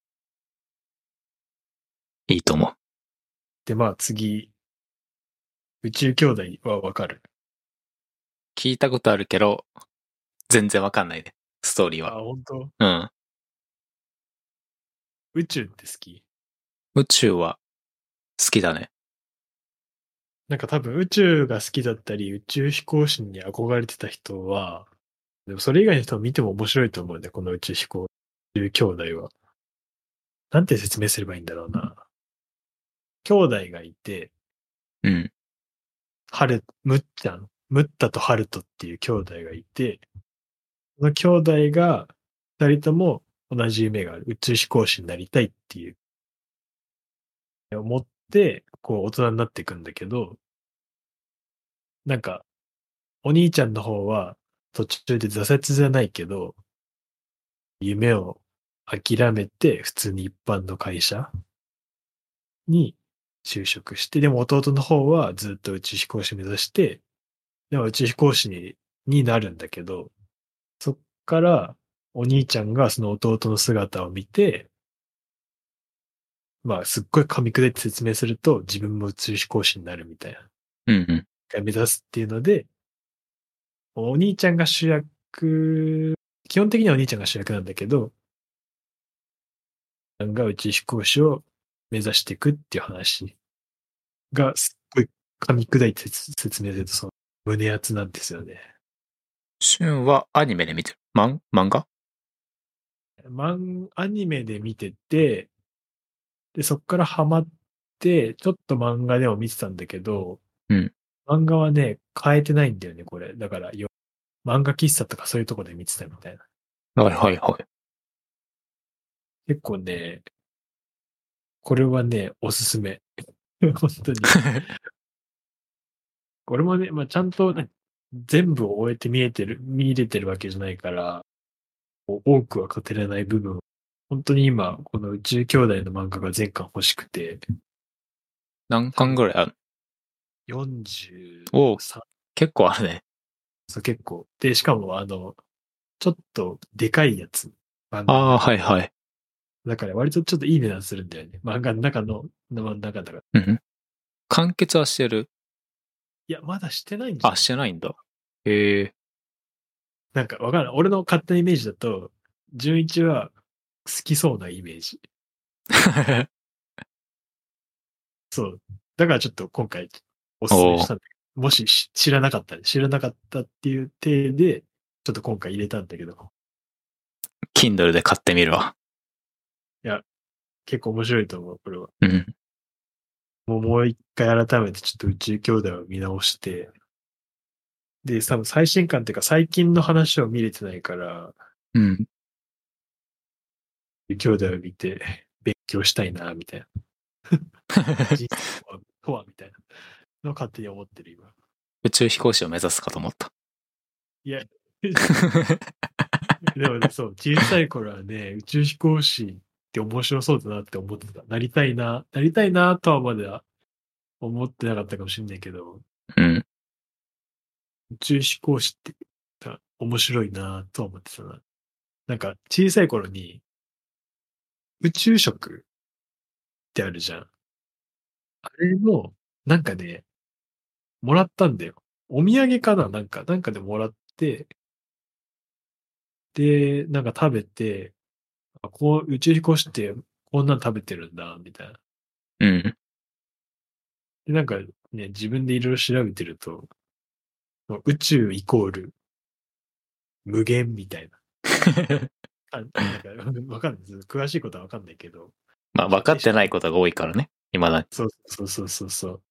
いいと思う。
で、まあ次、宇宙兄弟はわかる？
聞いたことあるけど、全然わかんないね。ストーリー
あ、
は。
本当？
うん。
宇宙って好き？
宇宙は好きだね。
なんか多分宇宙が好きだったり、宇宙飛行士に憧れてた人は、でもそれ以外の人を見ても面白いと思うんだよ、この宇宙飛行、宇宙兄弟は。なんて説明すればいいんだろうな。兄弟がいて、
うん。
ハル、ムッちゃん、ムッタとハルトっていう兄弟がいて、その兄弟が二人とも同じ夢がある。宇宙飛行士になりたいっていう。思って、こう大人になっていくんだけど、なんか、お兄ちゃんの方は途中で挫折じゃないけど、夢を諦めて普通に一般の会社に就職して、でも弟の方はずっと宇宙飛行士目指して、でも宇宙飛行士にになるんだけど、そっからお兄ちゃんがその弟の姿を見て、まあすっごい噛み砕いて説明すると自分も宇宙飛行士になるみたいな。
うんうん。
目指すっていうので、お兄ちゃんが主役、基本的にはお兄ちゃんが主役なんだけど、が宇宙飛行士を目指していくっていう話がすっごい噛み砕いて説説明するとその胸熱なんですよね。
シュンはアニメで見てる？マン漫画？
マン、アニメで見てて、で、そっからハマって、ちょっと漫画でも見てたんだけど、
うん
漫画はね、変えてないんだよね、これ。だからよ、漫画喫茶とかそういうとこで見てたみたいな。
はいはいはい。
結構ね、これはね、おすすめ。本当に。これもね、まあ、ちゃんとね、全部を終えて見えてる、見れてるわけじゃないから、多くは語れない部分。本当に今、この宇宙兄弟の漫画が全巻欲しくて、
何巻ぐらいある
？43
おう結構あるね。
そう結構。で、しかもあの、ちょっとでかいやつ。
ああ、はいはい。
だから割とちょっといい値段するんだよね。漫画の中の、の中だから。
うん。完結はしてる？
いや、まだしてないんじゃ
あ、してないんだ。へえ。
なんかわからない。俺の勝手なイメージだと、純一は好きそうなイメージ。そう。だからちょっと今回おすすめしたんだけど、もしし知らなかった、知らなかったっていう体で、ちょっと今回入れたんだけど、
Kindle で買ってみるわ。
結構面白いと思う、これは。
うん。
もうもう一回改めてちょっと宇宙兄弟を見直して、で、多分最新刊っていうか最近の話を見れてないから、
うん。
兄弟を見て勉強したいな、みたいな。人生とはとは、みたいなのを勝手に思ってる今。
宇宙飛行士を目指すかと思った。
いや、でもね、そう、小さい頃はね、宇宙飛行士って面白そうだなって思ってた。なりたいな、なりたいなとはまだ思ってなかったかもしれないけど、
うん。
宇宙飛行士ってた面白いなとは思ってたな。なんか小さい頃に宇宙食ってあるじゃん。あれの、なんかね、もらったんだよ。お土産かななんか、なんかでもらって、で、なんか食べて、あこう、宇宙飛行士ってこんなん食べてるんだ、みたいな。
うん。
で、なんかね、自分でいろいろ調べてると、宇宙イコール無限みたいな。あなんか わかんないです。詳しいことはわかんないけど。
まあ、分かってないことが多いからね。今だに。
そうそうそうそうそう。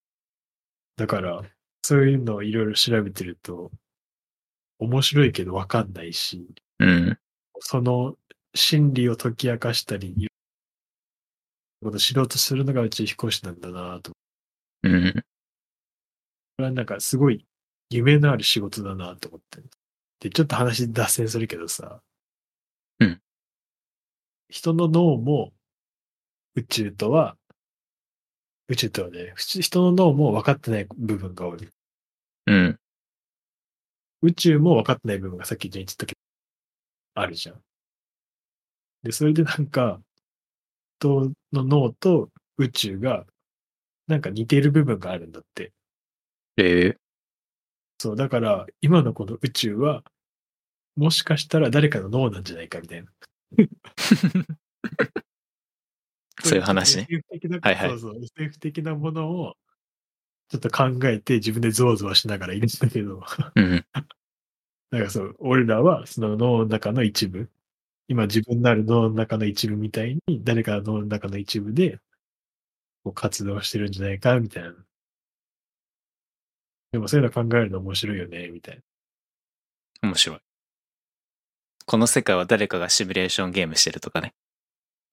だから、そういうのをいろいろ調べてると、面白いけどわかんないし、
うん。
その心理を解き明かしたり、ことを知ろうとするのが宇宙飛行士なんだなと。こ
うん。
れはなんかすごい夢のある仕事だなと思って。で、ちょっと話脱線するけどさ。
うん。
人の脳も宇宙とは、宇宙とはね、ふつ人の脳も分かってない部分が多い。
うん。
宇宙も分かってない部分がさっき言ったけど、あるじゃん。で、それでなんか、人の脳と宇宙が、なんか似ている部分があるんだって。
ええ
そう、だから、今のこの宇宙は、もしかしたら誰かの脳なんじゃないかみたいな。
そういう話ね。はいはい
そうそう、SF 的なものを、ちょっと考えて自分でゾワゾワしながらいるんだけど、
うん。
なんかそう、俺らはその脳の中の一部、今自分のある脳の中の一部みたいに、誰かの脳の中の一部で、こう活動してるんじゃないか、みたいな。でもそういうの考えるの面白いよね、みたいな。
面白い。この世界は誰かがシミュレーションゲームしてるとかね。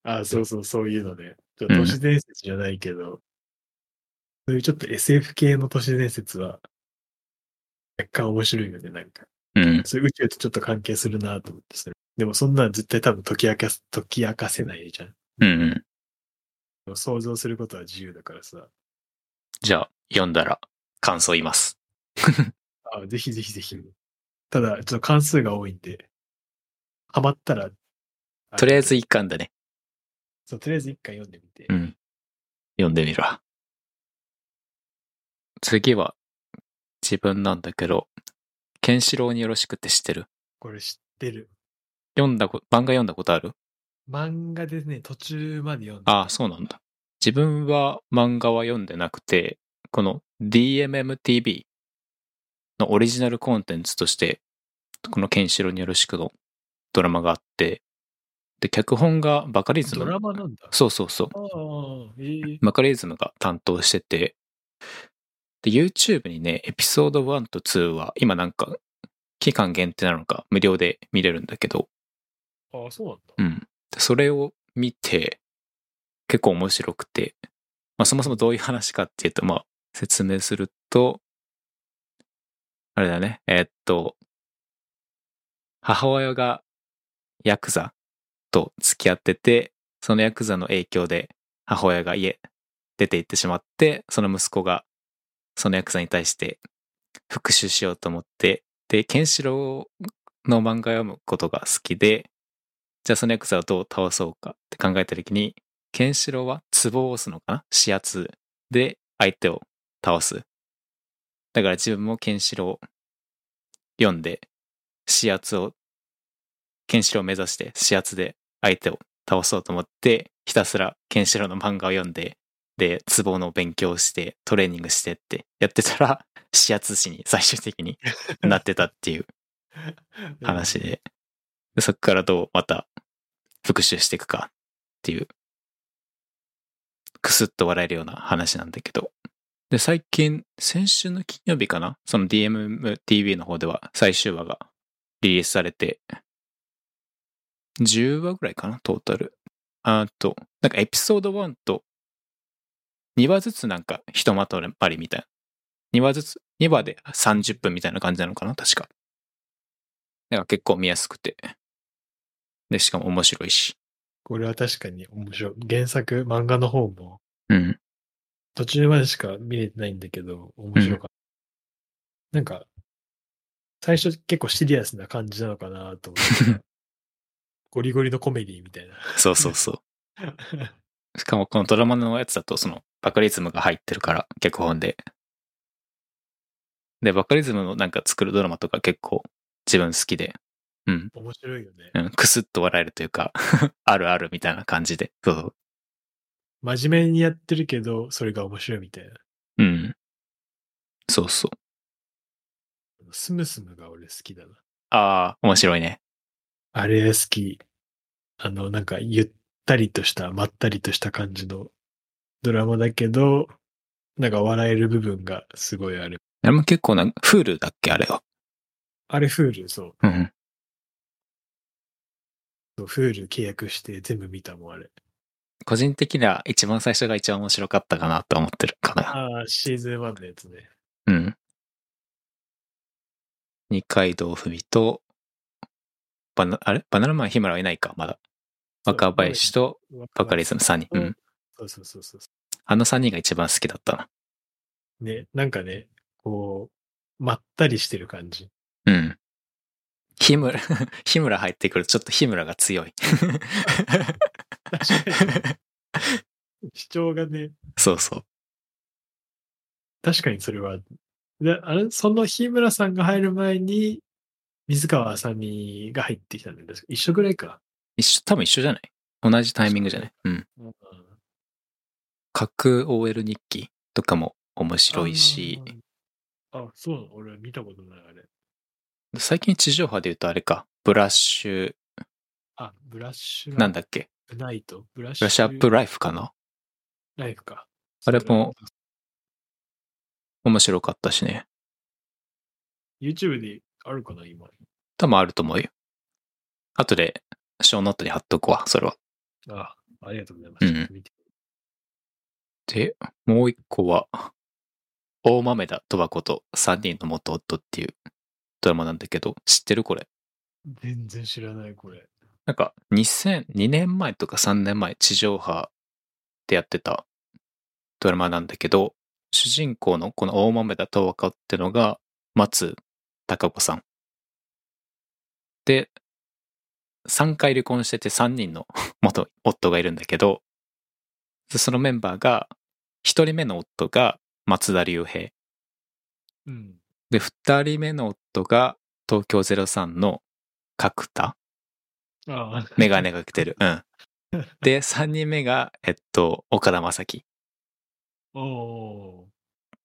あそうそう、そういうのね。ちょっと都市伝説じゃないけど、そういうちょっと SF 系の都市伝説は、若干面白いよね、なんか。
うん。
そういう宇宙とちょっと関係するなと思ってそれでもそんなん絶対多分解き明かす、解き明かせないじゃん。
うんうん。
でも想像することは自由だからさ。
じゃあ、読んだら感想言います。
あぜひぜひぜひ。ただ、ちょっと関数が多いんで、ハマったら、
とりあえず一巻だね。
そう、とりあえず一回読んでみて。
うん。読んでみるわ。次は、自分なんだけど、ケンシロウによろしくって知ってる？
これ知ってる。
読んだこ、漫画読んだことある？
漫画でね、途中まで読んで。
ああ、そうなんだ。自分は漫画は読んでなくて、この DMMTV のオリジナルコンテンツとして、このケンシロウによろしくのドラマがあって、で、脚本がバカリズム。
ドラマなんだ。
そうそうそう。
ええ
バカリズムが担当してて、で、YouTube にね、エピソード1と2は、今なんか、期間限定なのか、無料で見れるんだけど、
ああ、そうなんだ。
うん。それを見て、結構面白くて、まあそもそもどういう話かっていうと、まあ説明すると、あれだね、えーっと、母親がヤクザと付き合ってて、そのヤクザの影響で母親が家出て行ってしまって、その息子がそのヤクザに対して復讐しようと思って、で、ケンシロウの漫画読むことが好きで、じゃあそのヤクザをどう倒そうかって考えたときに、ケンシロウは壺を押すのかな？指圧で相手を倒す。だから自分もケンシロウを読んで、指圧を、ケンシロウを目指して指圧で相手を倒そうと思って、ひたすらケンシロウの漫画を読んで、で、壺の勉強をして、トレーニングしてってやってたら、指圧師に最終的になってたっていう話で、でそこからどうまた復習していくかっていう、くすっと笑えるような話なんだけど。で、最近、先週の金曜日かな？その DMTV の方では最終話がリリースされて、10話ぐらいかな？トータル。あと、なんかエピソード1と2話ずつなんかひとまとまりみたいな。2話ずつ、2話で30分みたいな感じなのかな？確か。だから結構見やすくて。で、しかも面白いし。
これは確かに面白い。原作、漫画の方も、
うん。
途中までしか見れてないんだけど、面白かった。なんか、最初結構シリアスな感じなのかなと思ってた。ゴリゴリのコメディみたいな。
そうそうそう。しかもこのドラマのやつだと、その、バカリズムが入ってるから、脚本で。で、バカリズムのなんか作るドラマとか結構自分好きで、うん。
面白いよね。
うん。くすっと笑えるというか、あるあるみたいな感じで。そうそう。
真面目にやってるけど、それが面白いみたいな。
うん。そうそう。
スムスムが俺好きだな。
ああ、面白いね。
あれ好き。あの、なんかゆったりとした、まったりとした感じのドラマだけど、なんか笑える部分がすごいある。
あれも結構な、フールだっけあれは。
あれフール、そう。
うん。
そうフール契約して全部見たもん、あれ。
個人的には一番最初が一番面白かったかなと思ってるかな。
ああ、シーズン1のやつね。
うん。二階堂ふみと、バナ、あれ？バナナマン日村はいないか、まだ。若林とバカリズム3人。うん。
そうそうそうそう。
あの3人が一番好きだったな。
ね、なんかね、こう、まったりしてる感じ。
うん。日村、日村入ってくるとちょっと日村が強い。
主張がね、
そうそう。
確かにそれは。で、あれ、その日村さんが入る前に、水川あさみが入ってきたんです一緒ぐらいか。
一緒、多分一緒じゃない？同じタイミングじゃない？うん。
うん
核 OL 日記とかも面白いし、
あそうなの？俺見たことない、あれ。
最近地上波で言うとあれか、ブラッシュ、
あ、ブラッシュ
なんだっけ
ナイト。ブラッシ
ブラッシュアップライフかな
ライフか。
あれも面白かったしね。
YouTube であるかな、今。
多分あると思うよ。後で、ショーノートに貼っとくわ、それは。
あ、ありがとうございます。
うんで、もう一個は、大豆田とばこと三人の元夫っていうドラマなんだけど、知ってるこれ？
全然知らない、これ。
なんか、2002年前とか3年前、地上波でやってたドラマなんだけど、主人公のこの大豆田とばこってのが、松た子さん。で、3回離婚してて3人の 元夫がいるんだけど、でそのメンバーが、1人目の夫が松田龍平。
うん。
で、2人目の夫が東京03の角田。メガネがかけてる。うん。で、3人目が、えっと、岡田将生。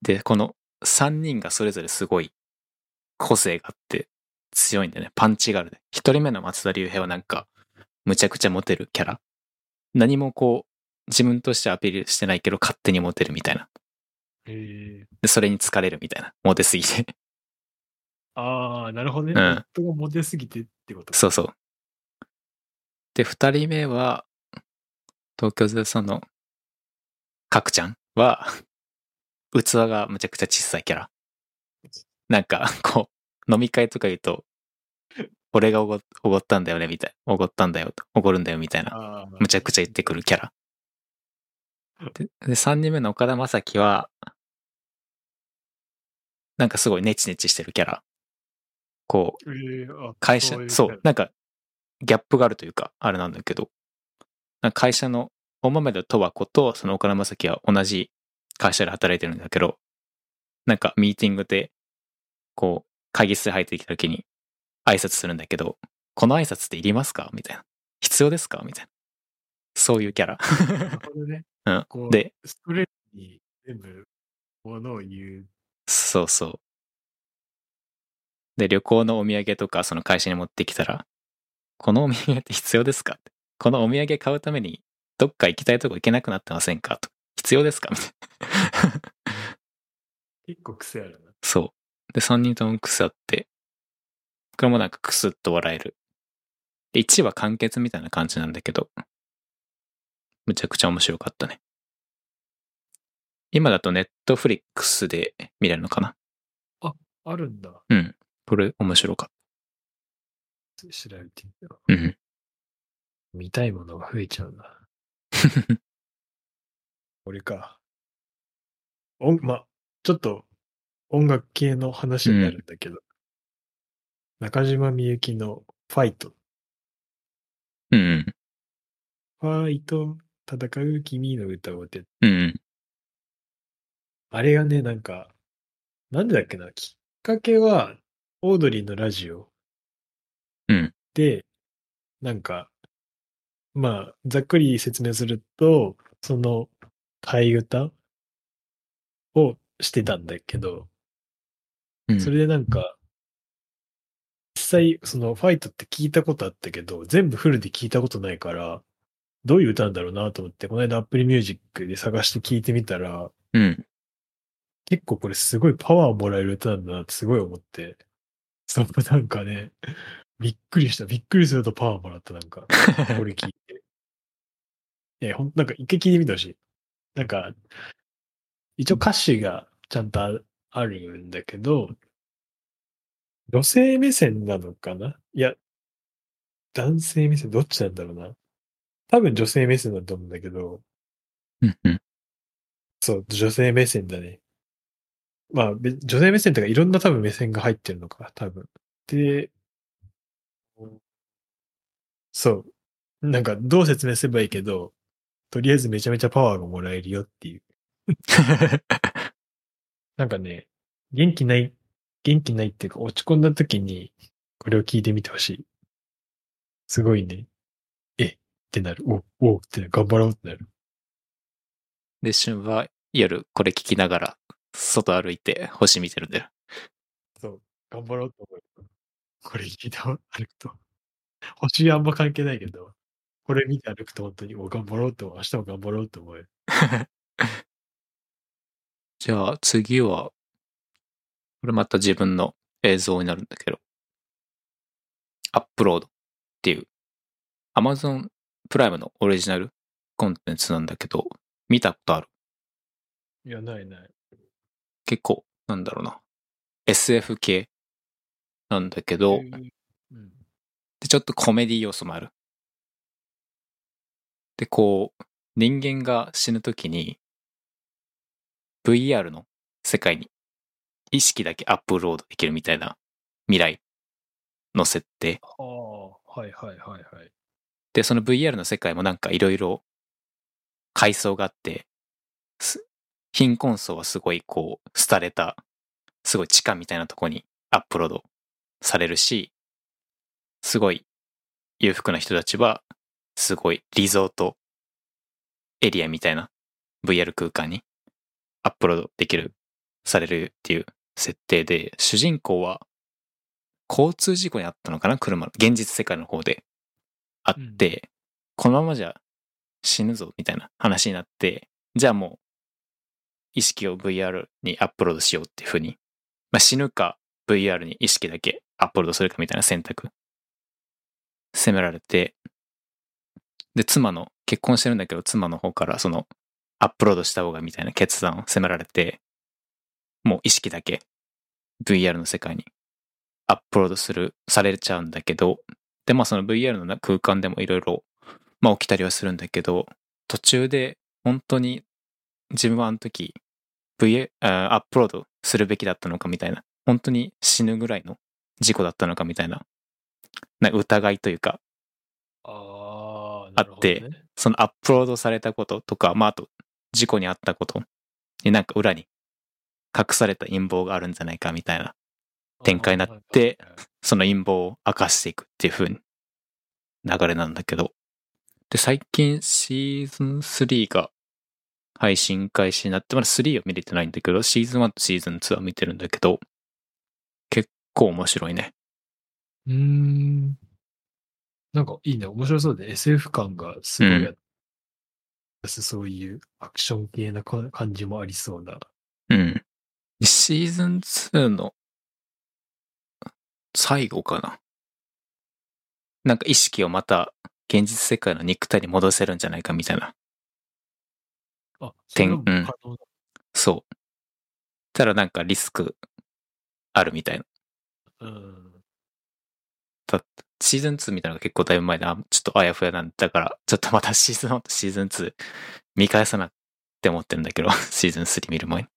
で、この3人がそれぞれすごい個性があって強いんだよね。パンチがあるね。1人目の松田龍平はなんか、むちゃくちゃモテるキャラ。何もこう、自分としてアピールしてないけど勝手にモテるみたいな。で、それに疲れるみたいな。モテすぎて。
ああ、なるほどね。
うん
夫がモテすぎてってこと？か。
そうそう。で、2人目は、東京03の角ちゃんは、器がむちゃくちゃ小さいキャラ。なんか、こう、飲み会とか言うと、俺がおごおごったんだよね、みたいな。おごったんだよと、おごるんだよ、みたいな。むちゃくちゃ言ってくるキャラ。で、で3人目の岡田将生は、なんかすごいネチネチしてるキャラ。こう、会社、
い
そう、なんか、ギャップがあるというか、あれなんだけど、会社の、大豆田十和子とその岡田将生は同じ会社で働いてるんだけど、なんかミーティングで、こう、会議室入ってきた時に挨拶するんだけど、この挨拶っていりますかみたいな。必要ですかみたいな。そういうキャラ。
ね。
うん。で、
ストレートに全部ものを言う。
そうそう。で、旅行のお土産とか、その会社に持ってきたら、このお土産って必要ですかこのお土産買うために、どっか行きたいとこ行けなくなってませんか？と。必要ですか？みたいな。
結構癖あるな。
そう。で、3人とも癖あって、これもなんかクスッと笑える。で、1話完結みたいな感じなんだけど、むちゃくちゃ面白かったね。今だとネットフリックスで見れるのかな？
あるんだ。
うん。これ面白かっ
調べてみよ
た。うん。
う。見たいものが増えちゃうな。俺か。音、ま、ちょっと音楽系の話になるんだけど、中島みゆきのファイト。
うんうん。
ファイト、戦う君の歌をって、
うんうん。
あれがね、なんか、なんでだっけな、きっかけは、オードリーのラジオ
うん
で、なんか、まあ、ざっくり説明すると、その、替え歌をしてたんだけど、
うん。
それでなんか、実際、そのファイトって聞いたことあったけど、全部フルで聞いたことないから、どういう歌なんだろうなと思って、この間 Apple Music で探して聞いてみたら、
うん。
結構これすごいパワーもらえる歌なんだなってすごい思って、そう、なんかね、びっくりした。びっくりするとパワーもらった、なんか、これ聞いて。いや、ほんなんか一回聞いてみてほしい。なんか、一応歌詞がちゃんとああるんだけど、女性目線なのかな？いや、男性目線どっちなんだろうな。多分女性目線だと思うんだけど。そう、女性目線だね。まあ、べ女性目線とかいろんな多分目線が入ってるのか、多分。で、そう。なんかどう説明すればいいけど、とりあえずめちゃめちゃパワーがもらえるよっていう。なんかね、元気ない、元気ないっていうか落ち込んだ時にこれを聞いてみてほしい。すごいね。えってなる。お、おって。頑張ろうってなる。
で、旬は夜これ聞きながら、外歩いて星見てるんだよ。
そう。頑張ろうと思う。これ聞いて歩くと。星あんま関係ないけど、これ見て歩くと本当に、お頑張ろうと。明日も頑張ろうと思うよ。
じゃあ次は、これまた自分の映像になるんだけど、アップロードっていう、Amazon プライムのオリジナルコンテンツなんだけど、見たことある？
いや、ないない。
結構、なんだろうな。SF 系なんだけど、
うん。
で、ちょっとコメディ要素もある。で、こう、人間が死ぬときに、VR の世界に意識だけアップロードできるみたいな未来の設定。
はあ、はいはいはいはい。
で、その VR の世界もなんかいろいろ階層があって、す貧困層はすごいこう、廃れた、すごい地下みたいなとこにアップロードされるし、すごい裕福な人たちは、すごいリゾートエリアみたいな VR 空間にアップロードできる、されるっていう設定で、主人公は交通事故にあったのかな車の、現実世界の方であって、このままじゃ死ぬぞみたいな話になって、じゃあもう意識を VR にアップロードしようっていうふうに、まあ、死ぬか VR に意識だけアップロードするかみたいな選択。責められて、で、妻の、結婚してるんだけど妻の方からそのアップロードした方がみたいな決断を責められて、もう意識だけ VR の世界にアップロードする、されちゃうんだけど、で、まあその VR の空間でもいろいろ、まあ起きたりはするんだけど、途中で本当に自分はあの時あアップロードするべきだったのかみたいな、本当に死ぬぐらいの事故だったのかみたいな、な疑いというか、
ああ、
あってそのアップロードされたこととか、まああと事故にあったことになんか裏に隠された陰謀があるんじゃないかみたいな、展開になって、その陰謀を明かしていくっていう風に流れなんだけど。で、最近シーズン3が配信開始になって、まだ3は見れてないんだけど、シーズン1とシーズン2は見てるんだけど、結構面白いね。
うーん。なんかいいね。面白そうで SF 感がすごいあって、そういうアクション系なか感じもありそうな。
うん。でシーズン2の最後かな。なんか意識をまた現実世界の肉体に戻せるんじゃないかみたいな。
あ、そう
点
可能だ
そう。ただなんかリスクあるみたいな。
うん。
シーズン2見たのが結構だいぶ前で、あちょっとあやふやなんだから、ちょっとまた シーズン1とシーズン2見返さなって思ってるんだけど、シーズン3見る前に。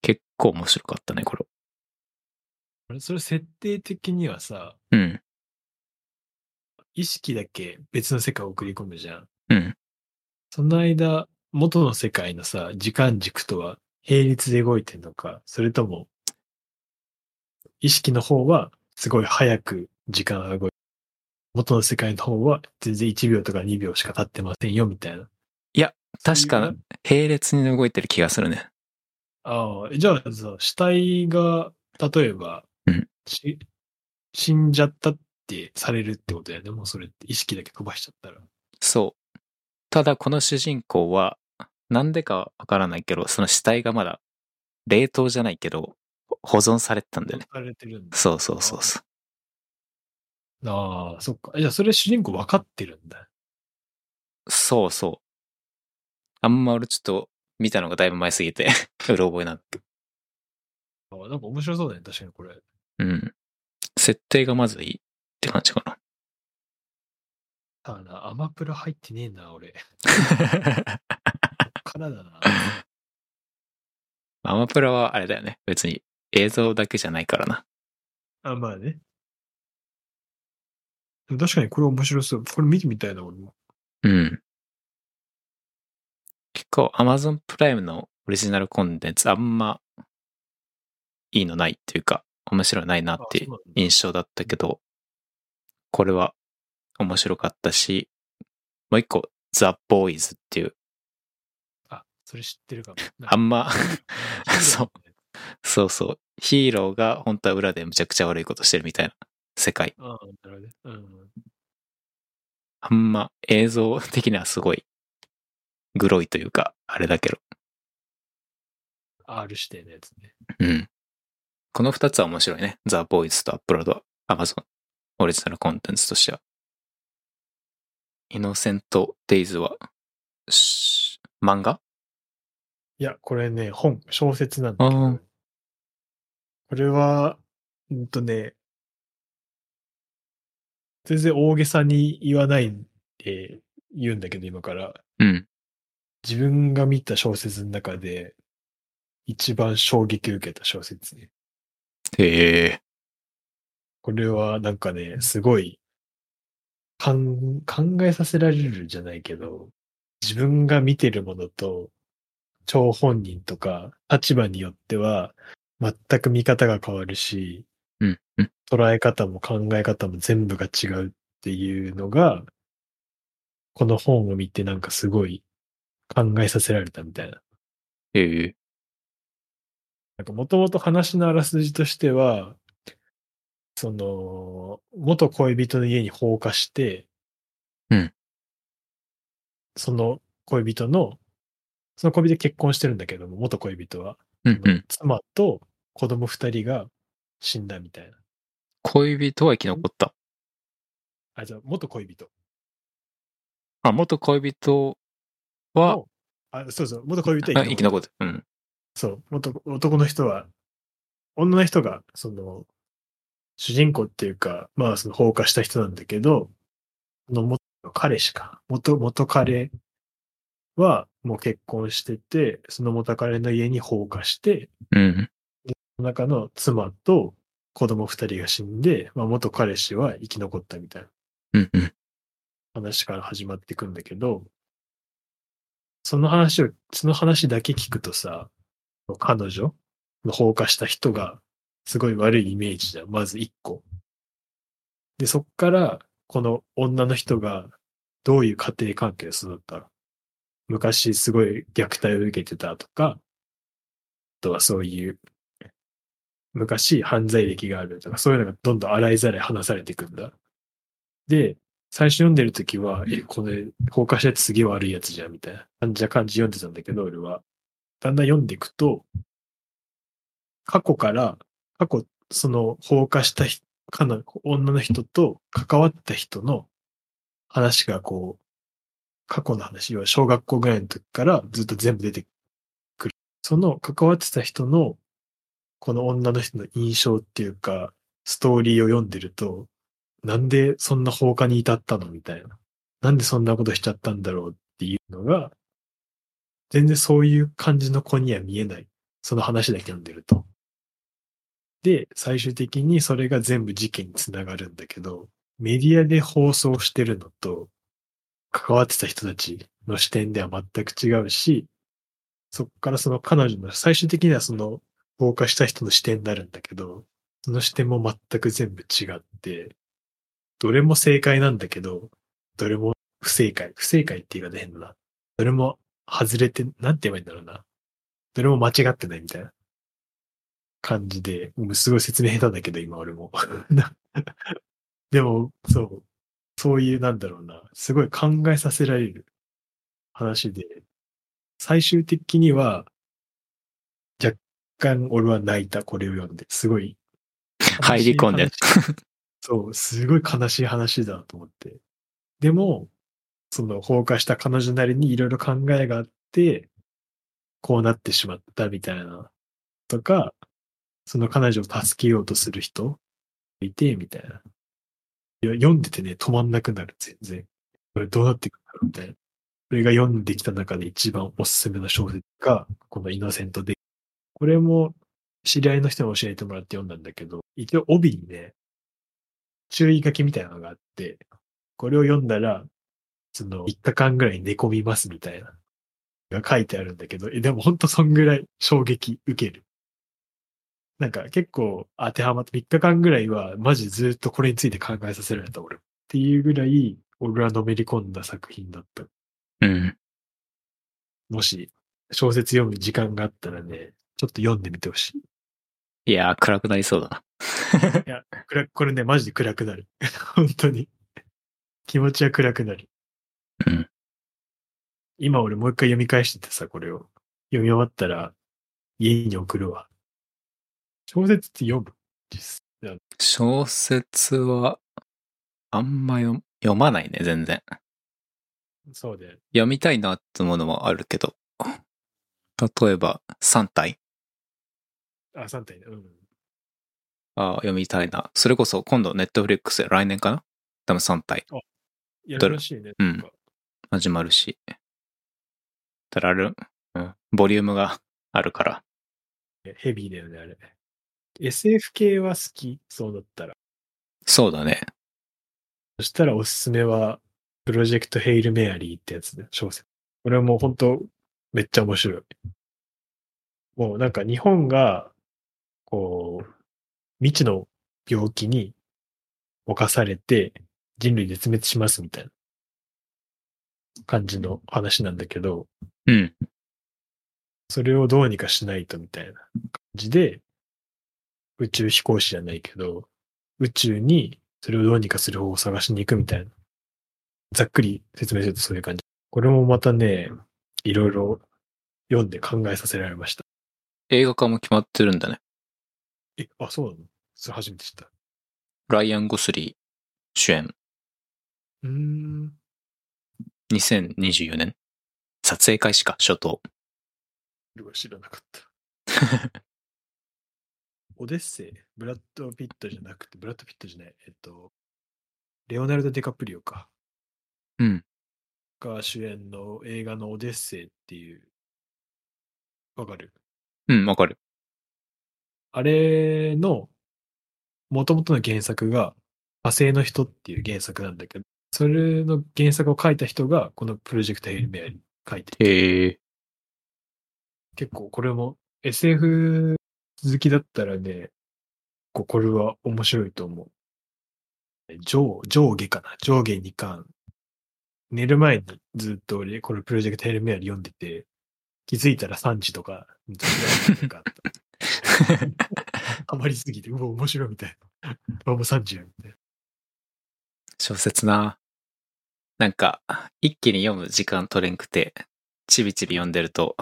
結構面白かったね、これ。
あれそれ設定的にはさ、
うん。
意識だけ別の世界を送り込むじゃん。
うん。
その間、元の世界のさ、時間軸とは並列で動いてんのか、それとも、意識の方はすごい早く時間が動いて、元の世界の方は全然1秒とか2秒しか経ってませんよ、みたいな。
いや、確か
う、
並列に動いてる気がするね。
ああ、じゃあさ、死体が、例えば、
うん
し死んじゃったってされるってことやね。もうそれって意識だけ飛ばしちゃったら。
そう。ただこの主人公は、なんでかわからないけど、その死体がまだ冷凍じゃないけど、保存されてたんだよね。
されてるんだ。
そうそうそうそう。
ああ、そっか。じゃあそれ主人公分かってるんだ。
そうそう。あんま俺ちょっと見たのがだいぶ前すぎて、うろ覚えなく。
ああなんか面白そうだね。確かにこれ。
うん。設定がまずいいって感じかな。
ああな、アマプラ入ってねえな、俺。からだな。
アマプラはあれだよね。別に映像だけじゃないからな。
あ、まあね。でも確かにこれ面白そう。これ見てみたいな、俺も。
うん。結構 Amazon プライムのオリジナルコンテンツあんまいいのないっていうか、面白いないなっていう印象だったけど、これは面白かったし、もう一個、ザ・ボーイズっていう、
あ、それ知ってるかも。
あんま、
そ
そうそうそう、ヒーローが本当は裏でむちゃくちゃ悪いことしてるみたいな世界。
ああ、なるほどね。うん。
あんま映像的にはすごい、グロいというか、あれだけど、
R 指定のやつね。
うん。この二つは面白いね。ザ・ボーイズとアップロード、アマゾン、オリジナルコンテンツとしては。イノセント・デイズは、し漫画？
いや、これね、本、小説なんだけど、これは、うんとね、全然大げさに言わないで言うんだけど、今から。
うん。
自分が見た小説の中で、一番衝撃を受けた小説ね。
へえ。
これはなんかね、すごい、考えさせられるじゃないけど、自分が見てるものと、張本人とか立場によっては、全く見方が変わるし、
うん。うん。
捉え方も考え方も全部が違うっていうのが、この本を見てなんかすごい考えさせられたみたいな。
へえ。
なんかもともと話のあらすじとしては、その、元恋人の家に放火して、
うん
その恋人の、その恋人結婚してるんだけども、元恋人は、
うんうん。
妻と子供二人が死んだみたいな。
恋人は生き残った？
あ、じゃあ元恋人
あ、元恋人は、
の、あ、そうそう、元恋人は
あ生き残って。うん。
そう、元男の人は、女の人が、その、主人公っていうか、まあその放火した人なんだけど、その元彼氏か。元、元彼はもう結婚してて、その元彼の家に放火して、
うん。
その中の妻と子供二人が死んで、まあ元彼氏は生き残ったみたいな
うんうん。
話から始まっていくんだけど、その話を、その話だけ聞くとさ、彼女の放火した人がすごい悪いイメージじゃん。まず一個。で、そっから、この女の人がどういう家庭関係で育ったの昔すごい虐待を受けてたとか、あとはそういう、昔犯罪歴があるとか、そういうのがどんどん洗いざらい話されていくんだ。で、最初読んでるときは、え、これ、放火したやつすげえ悪いやつじゃん、みたいな感じな感じ読んでたんだけど、俺は。だんだん読んでいくと、過去から、過去、その放火した人かな女の人と関わった人の話がこう、過去の話、要は小学校ぐらいの時からずっと全部出てくる。その関わってた人の、この女の人の印象っていうか、ストーリーを読んでると、なんでそんな放火に至ったの？みたいな。なんでそんなことしちゃったんだろうっていうのが、全然そういう感じの子には見えない。その話だけ読んでると。で、最終的にそれが全部事件につながるんだけど、メディアで放送してるのと、関わってた人たちの視点では全く違うし、そっからその彼女の最終的にはその放火した人の視点になるんだけど、その視点も全く全部違って、どれも正解なんだけど、どれも不正解。不正解って言い方変だな。どれも外れて、なんて言えばいいんだろうな。どれも間違ってないみたいな感じで、もうすごい説明下手だけど、今俺も。でも、そう。そういう、なんだろうな。すごい考えさせられる話で、最終的には、若干俺は泣いた、これを読んで。すごい。
入り込んで
そう、すごい悲しい話だと思って。でも、その放火した彼女なりにいろいろ考えがあって、こうなってしまったみたいな、とか、その彼女を助けようとする人いて、みたいな。いや、読んでてね、止まんなくなる、全然。これどうなっていくんだろう、みたいな。俺が読んできた中で一番おすすめの小説が、このイノセントで。これも、知り合いの人に教えてもらって読んだんだけど、一応帯にね、注意書きみたいなのがあって、これを読んだら、その3日間ぐらい寝込みますみたいな、が書いてあるんだけど、えでもほんとそんぐらい衝撃受ける。なんか結構当てはまって3日間ぐらいはマジずっとこれについて考えさせられた俺。っていうぐらい俺はのめり込んだ作品だった。
うん。
もし小説読む時間があったらね、ちょっと読んでみてほしい。
いやー、暗くなりそうだな。
いや、暗これね、マジで暗くなる。本当に。気持ちは暗くなる。
うん。
今俺もう一回読み返しててさ、これを。読み終わったら、家に送るわ。小説って読む？実際
小説は、あんま読読まないね、全然。
そうで。
読みたいなってものもあるけど。例えば、3体
あ、3体ね。うん。
あ読みたいな。それこそ今度ネットフリックスで来年かな？多分3体
やるらしいね。
うん始まるし。ただある、うん、ボリュームがあるから。
ヘビーだよね、あれ。SF 系は好きそうだったら。
そうだね。
そしたらおすすめは、プロジェクトヘイルメアリーってやつね、小説。これはもう本当めっちゃ面白い。もうなんか日本が、こう、未知の病気に侵されて人類絶滅しますみたいな感じの話なんだけど、
うん。
それをどうにかしないとみたいな感じで、宇宙飛行士じゃないけど、宇宙にそれをどうにかする方法を探しに行くみたいな。ざっくり説明するとそういう感じ。これもまたね、いろいろ読んで考えさせられました。
映画化も決まってるんだね。
え、あ、そうなの？それ初めて知った。
ライアン・ゴスリー主演。
うーん。
2024年。撮影開始か、初頭。
知らなかった。オデッセイ、ブラッド・ピットじゃなくて、ブラッド・ピットじゃない、えっと、レオナルド・デカプリオか。
うん。
が主演の映画のオデッセイっていう、わかる？
うん、わかる。
あれの、元々の原作が、火星の人っていう原作なんだけど、それの原作を書いた人が、このプロジェクトヘイルメアリー書いてて。結構これも SF 好きだったらね、こうこれは面白いと思う。上、上下かな？上下2巻。寝る前にずっと俺、これプロジェクトヘルメアリ読んでて、気づいたら3時とか、なんかあった。ハマりすぎて、うわ、面白いみたいな。あ、もう3時や、みたいな。
小説な。なんか、一気に読む時間取れんくて、ちびちび読んでると、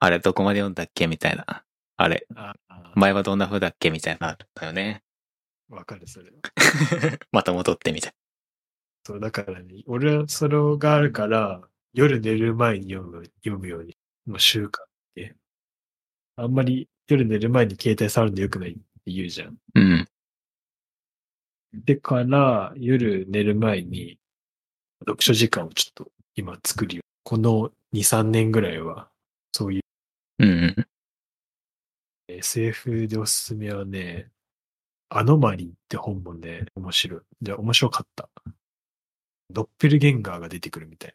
あれどこまで読んだっけ？みたいな。あれ、
ああ、
前はどんな風だっけみたいなだよね。
わかる、それは。
また戻ってみたい。
そう、だからね、俺はそれがあるから、夜寝る前に読む、読むように、もう習慣って。あんまり夜寝る前に携帯触るの良くないって言うじゃん。
うん。
でから、夜寝る前に、読書時間をちょっと今作るよ。この2、3年ぐらいは、そういう
うんうん。
SF でおすすめはね、アノマリーって本もね、面白い。じゃあ面白かった。ドッペルゲンガーが出てくるみたい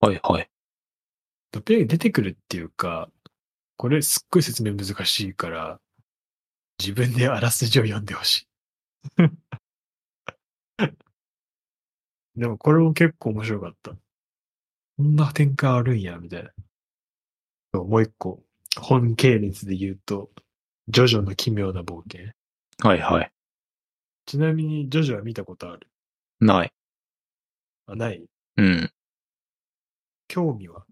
な。
はいはい。
ドッペルゲンガー出てくるっていうか、これすっごい説明難しいから、自分であらすじを読んでほしい。でもこれも結構面白かった。こんな展開あるんや、みたいな。もう一個、本系列で言うと、ジョジョの奇妙な冒険。
はいはい。
ちなみに、ジョジョは見たことある？
ない。
あ、ない？
うん。
興味は？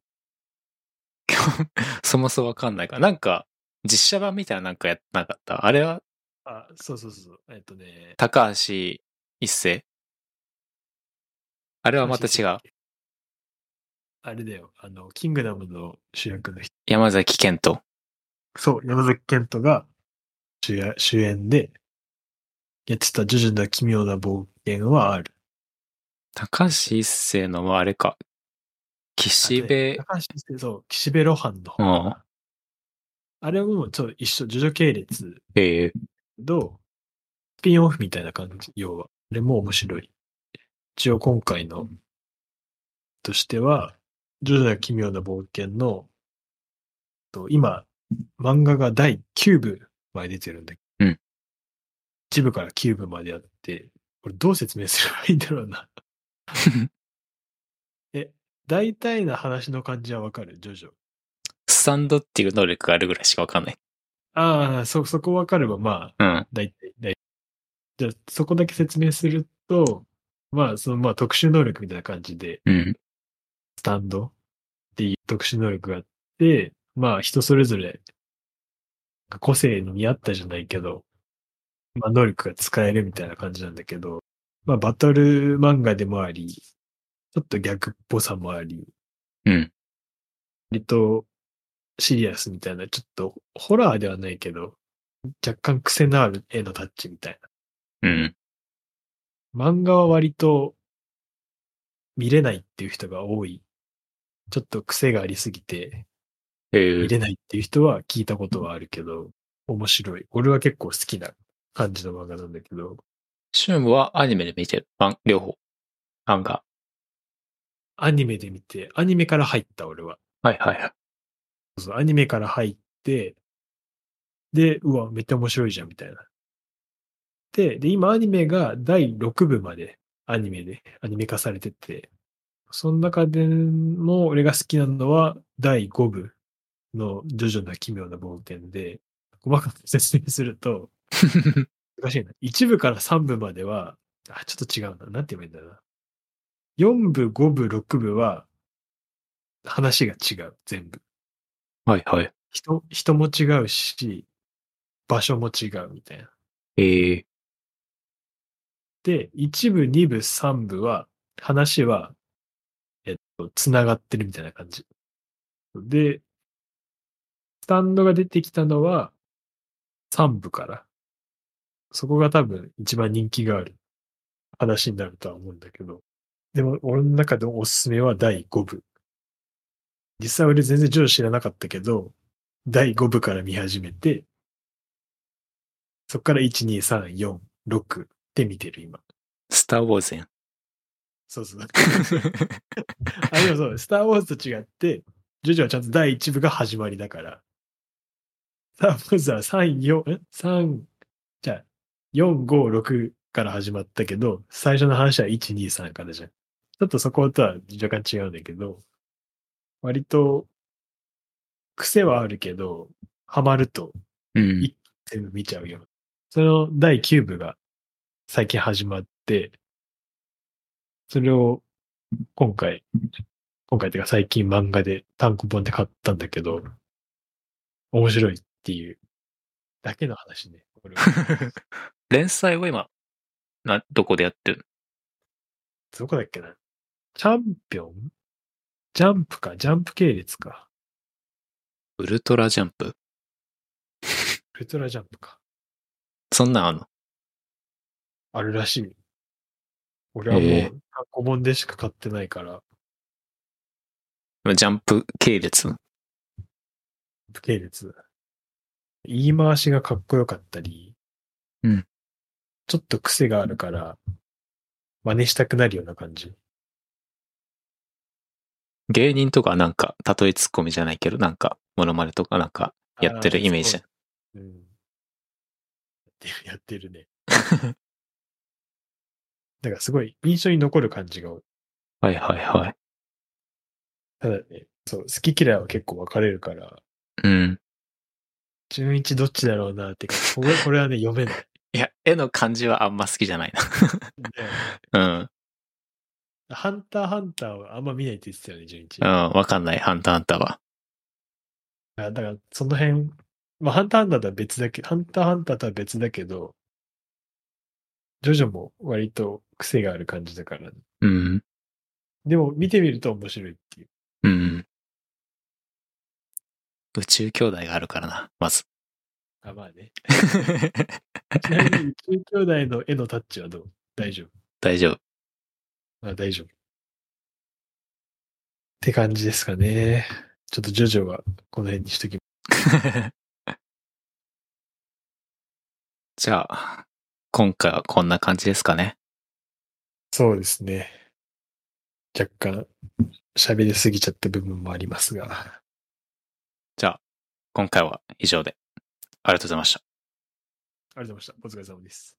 そもそもわかんないから。なんか、実写版みたいななんかやってなかった？あれは？
あ、そうそうそう。えっとね。
高橋一生？あれはまた違う。
あれだよ。あの、キングダムの主役の人。
山崎賢人。
そう、山崎賢人が主演主演でやってたジョジョの奇妙な冒険はある。
高橋一生のはあれか。岸辺、
高橋一生そう、岸辺露伴の方。
うん。
あれはもうちょっと一緒、ジョジョ系列
ええ
と、スピンオフみたいな感じ、要は。あれも面白い。一応今回の、としては、ジョジョの奇妙な冒険の、と今、漫画が第9部まで出てるんだけど、
うん
1部から9部まであって、これどう説明すればいいんだろうな。え、大体な話の感じはわかる？ジョジョ。
スタンドっていう能力があるぐらいしかわかんない。
ああ、そ、そこわかれば、まあ、
うん。
大体、大体。じゃあ、そこだけ説明すると、まあ、その、まあ、特殊能力みたいな感じで、
うん。
スタンドっていう特殊能力があって、まあ、人それぞれ、個性に見合ったじゃないけど、まあ、能力が使えるみたいな感じなんだけど、まあ、バトル漫画でもあり、ちょっと逆っぽさもあり、
うん。
割とシリアスみたいな、ちょっとホラーではないけど、若干癖のある絵のタッチみたい
うん。
な。漫画は割と見れないっていう人が多い。ちょっと癖がありすぎて、
ええ
見れないっていう人は聞いたことはあるけど、面白い。俺は結構好きな感じの漫画なんだけど、
シュームはアニメで見てる？ま両方。漫画。
アニメで見て、アニメから入った俺は。
はいはいはい。
そうアニメから入って、で、うわ、めっちゃ面白いじゃん、みたいな。で、で、今アニメが第6部までアニメで、アニメ化されてて、その中でも俺が好きなのは第5部のジョジョの奇妙な冒険で、細かく説明すると、難しいな。1部から3部までは、あ、ちょっと違うな。なんて言えばいいんだろうな。4部、5部、6部は、話が違う、全部。
はいはい。
人、人も違うし、場所も違うみたいな。
ええ
で、1部、2部、3部は、話は、えっと、繋がってるみたいな感じ。で、スタンドが出てきたのは、3部から。そこが多分一番人気がある話になるとは思うんだけど。でも、俺の中でおすすめは第5部。実際俺全然ジョジ知らなかったけど、第5部から見始めて、そこから1、2、3、4、6で見てる今。
スター・ウォーズやん。
そうそう。あ、でもそう、スター・ウォーズと違って、ジョジョはちゃんと第1部が始まりだから。スター・ウォーズは3、4、え ?3、じゃあ、4、5、6から始まったけど、最初の話は1、2、3からじゃん。ちょっとそことは若干違うんだけど、割と、癖はあるけど、ハマると
うん。
い全部見ちゃうよ。その第9部が最近始まって、それを今回、今回っていうか最近漫画で単行本で買ったんだけど、面白いっていうだけの話ね。
連載は今、な、どこでやってる
どこだっけな？チャンピオン？ジャンプか、ジャンプ系列か。
ウルトラジャンプ？
ウルトラジャンプか。
そんなんあんの？
あるらしい。俺はもう単行本でしか買ってないから、
ジャンプ系列？
系列。言い回しがかっこよかったり、
うん。
ちょっと癖があるから、真似したくなるような感じ。
芸人とかなんか、例えツッコミじゃないけど、なんか、モノマネとかなんか、やってるイメージ
あ。そううん。やってるやってるね。だからすごい印象に残る感じが多い。
はいはいはい。
ただね、そう、好き嫌いは結構分かれるから、
うん。
純一どっちだろうなってか、これ これはね、読めない。
いや、絵の感じはあんま好きじゃないな。うん。
ハンターハンターはあんま見ないって言ってたよね、純一。
うん、わかんない、ハンターハンターは。
あだから、その辺、まあ、ハンターハンターとは別だけハンターハンターとは別だけど、ジョジョも割と癖がある感じだから、ね、
うん。
でも見てみると面白いっていう。
うん。宇宙兄弟があるからな、まず。
あ、まあね。ちなみに宇宙兄弟の絵のタッチはどう？大丈夫？
大丈夫。
あ、大丈夫。って感じですかね。ちょっとジョジョはこの辺にしとき
じゃあ、今回はこんな感じですかね。
そうですね。若干喋りすぎちゃった部分もありますが。
じゃあ、今回は以上で。ありがとうございました。
ありがとうございました。お疲れ様です。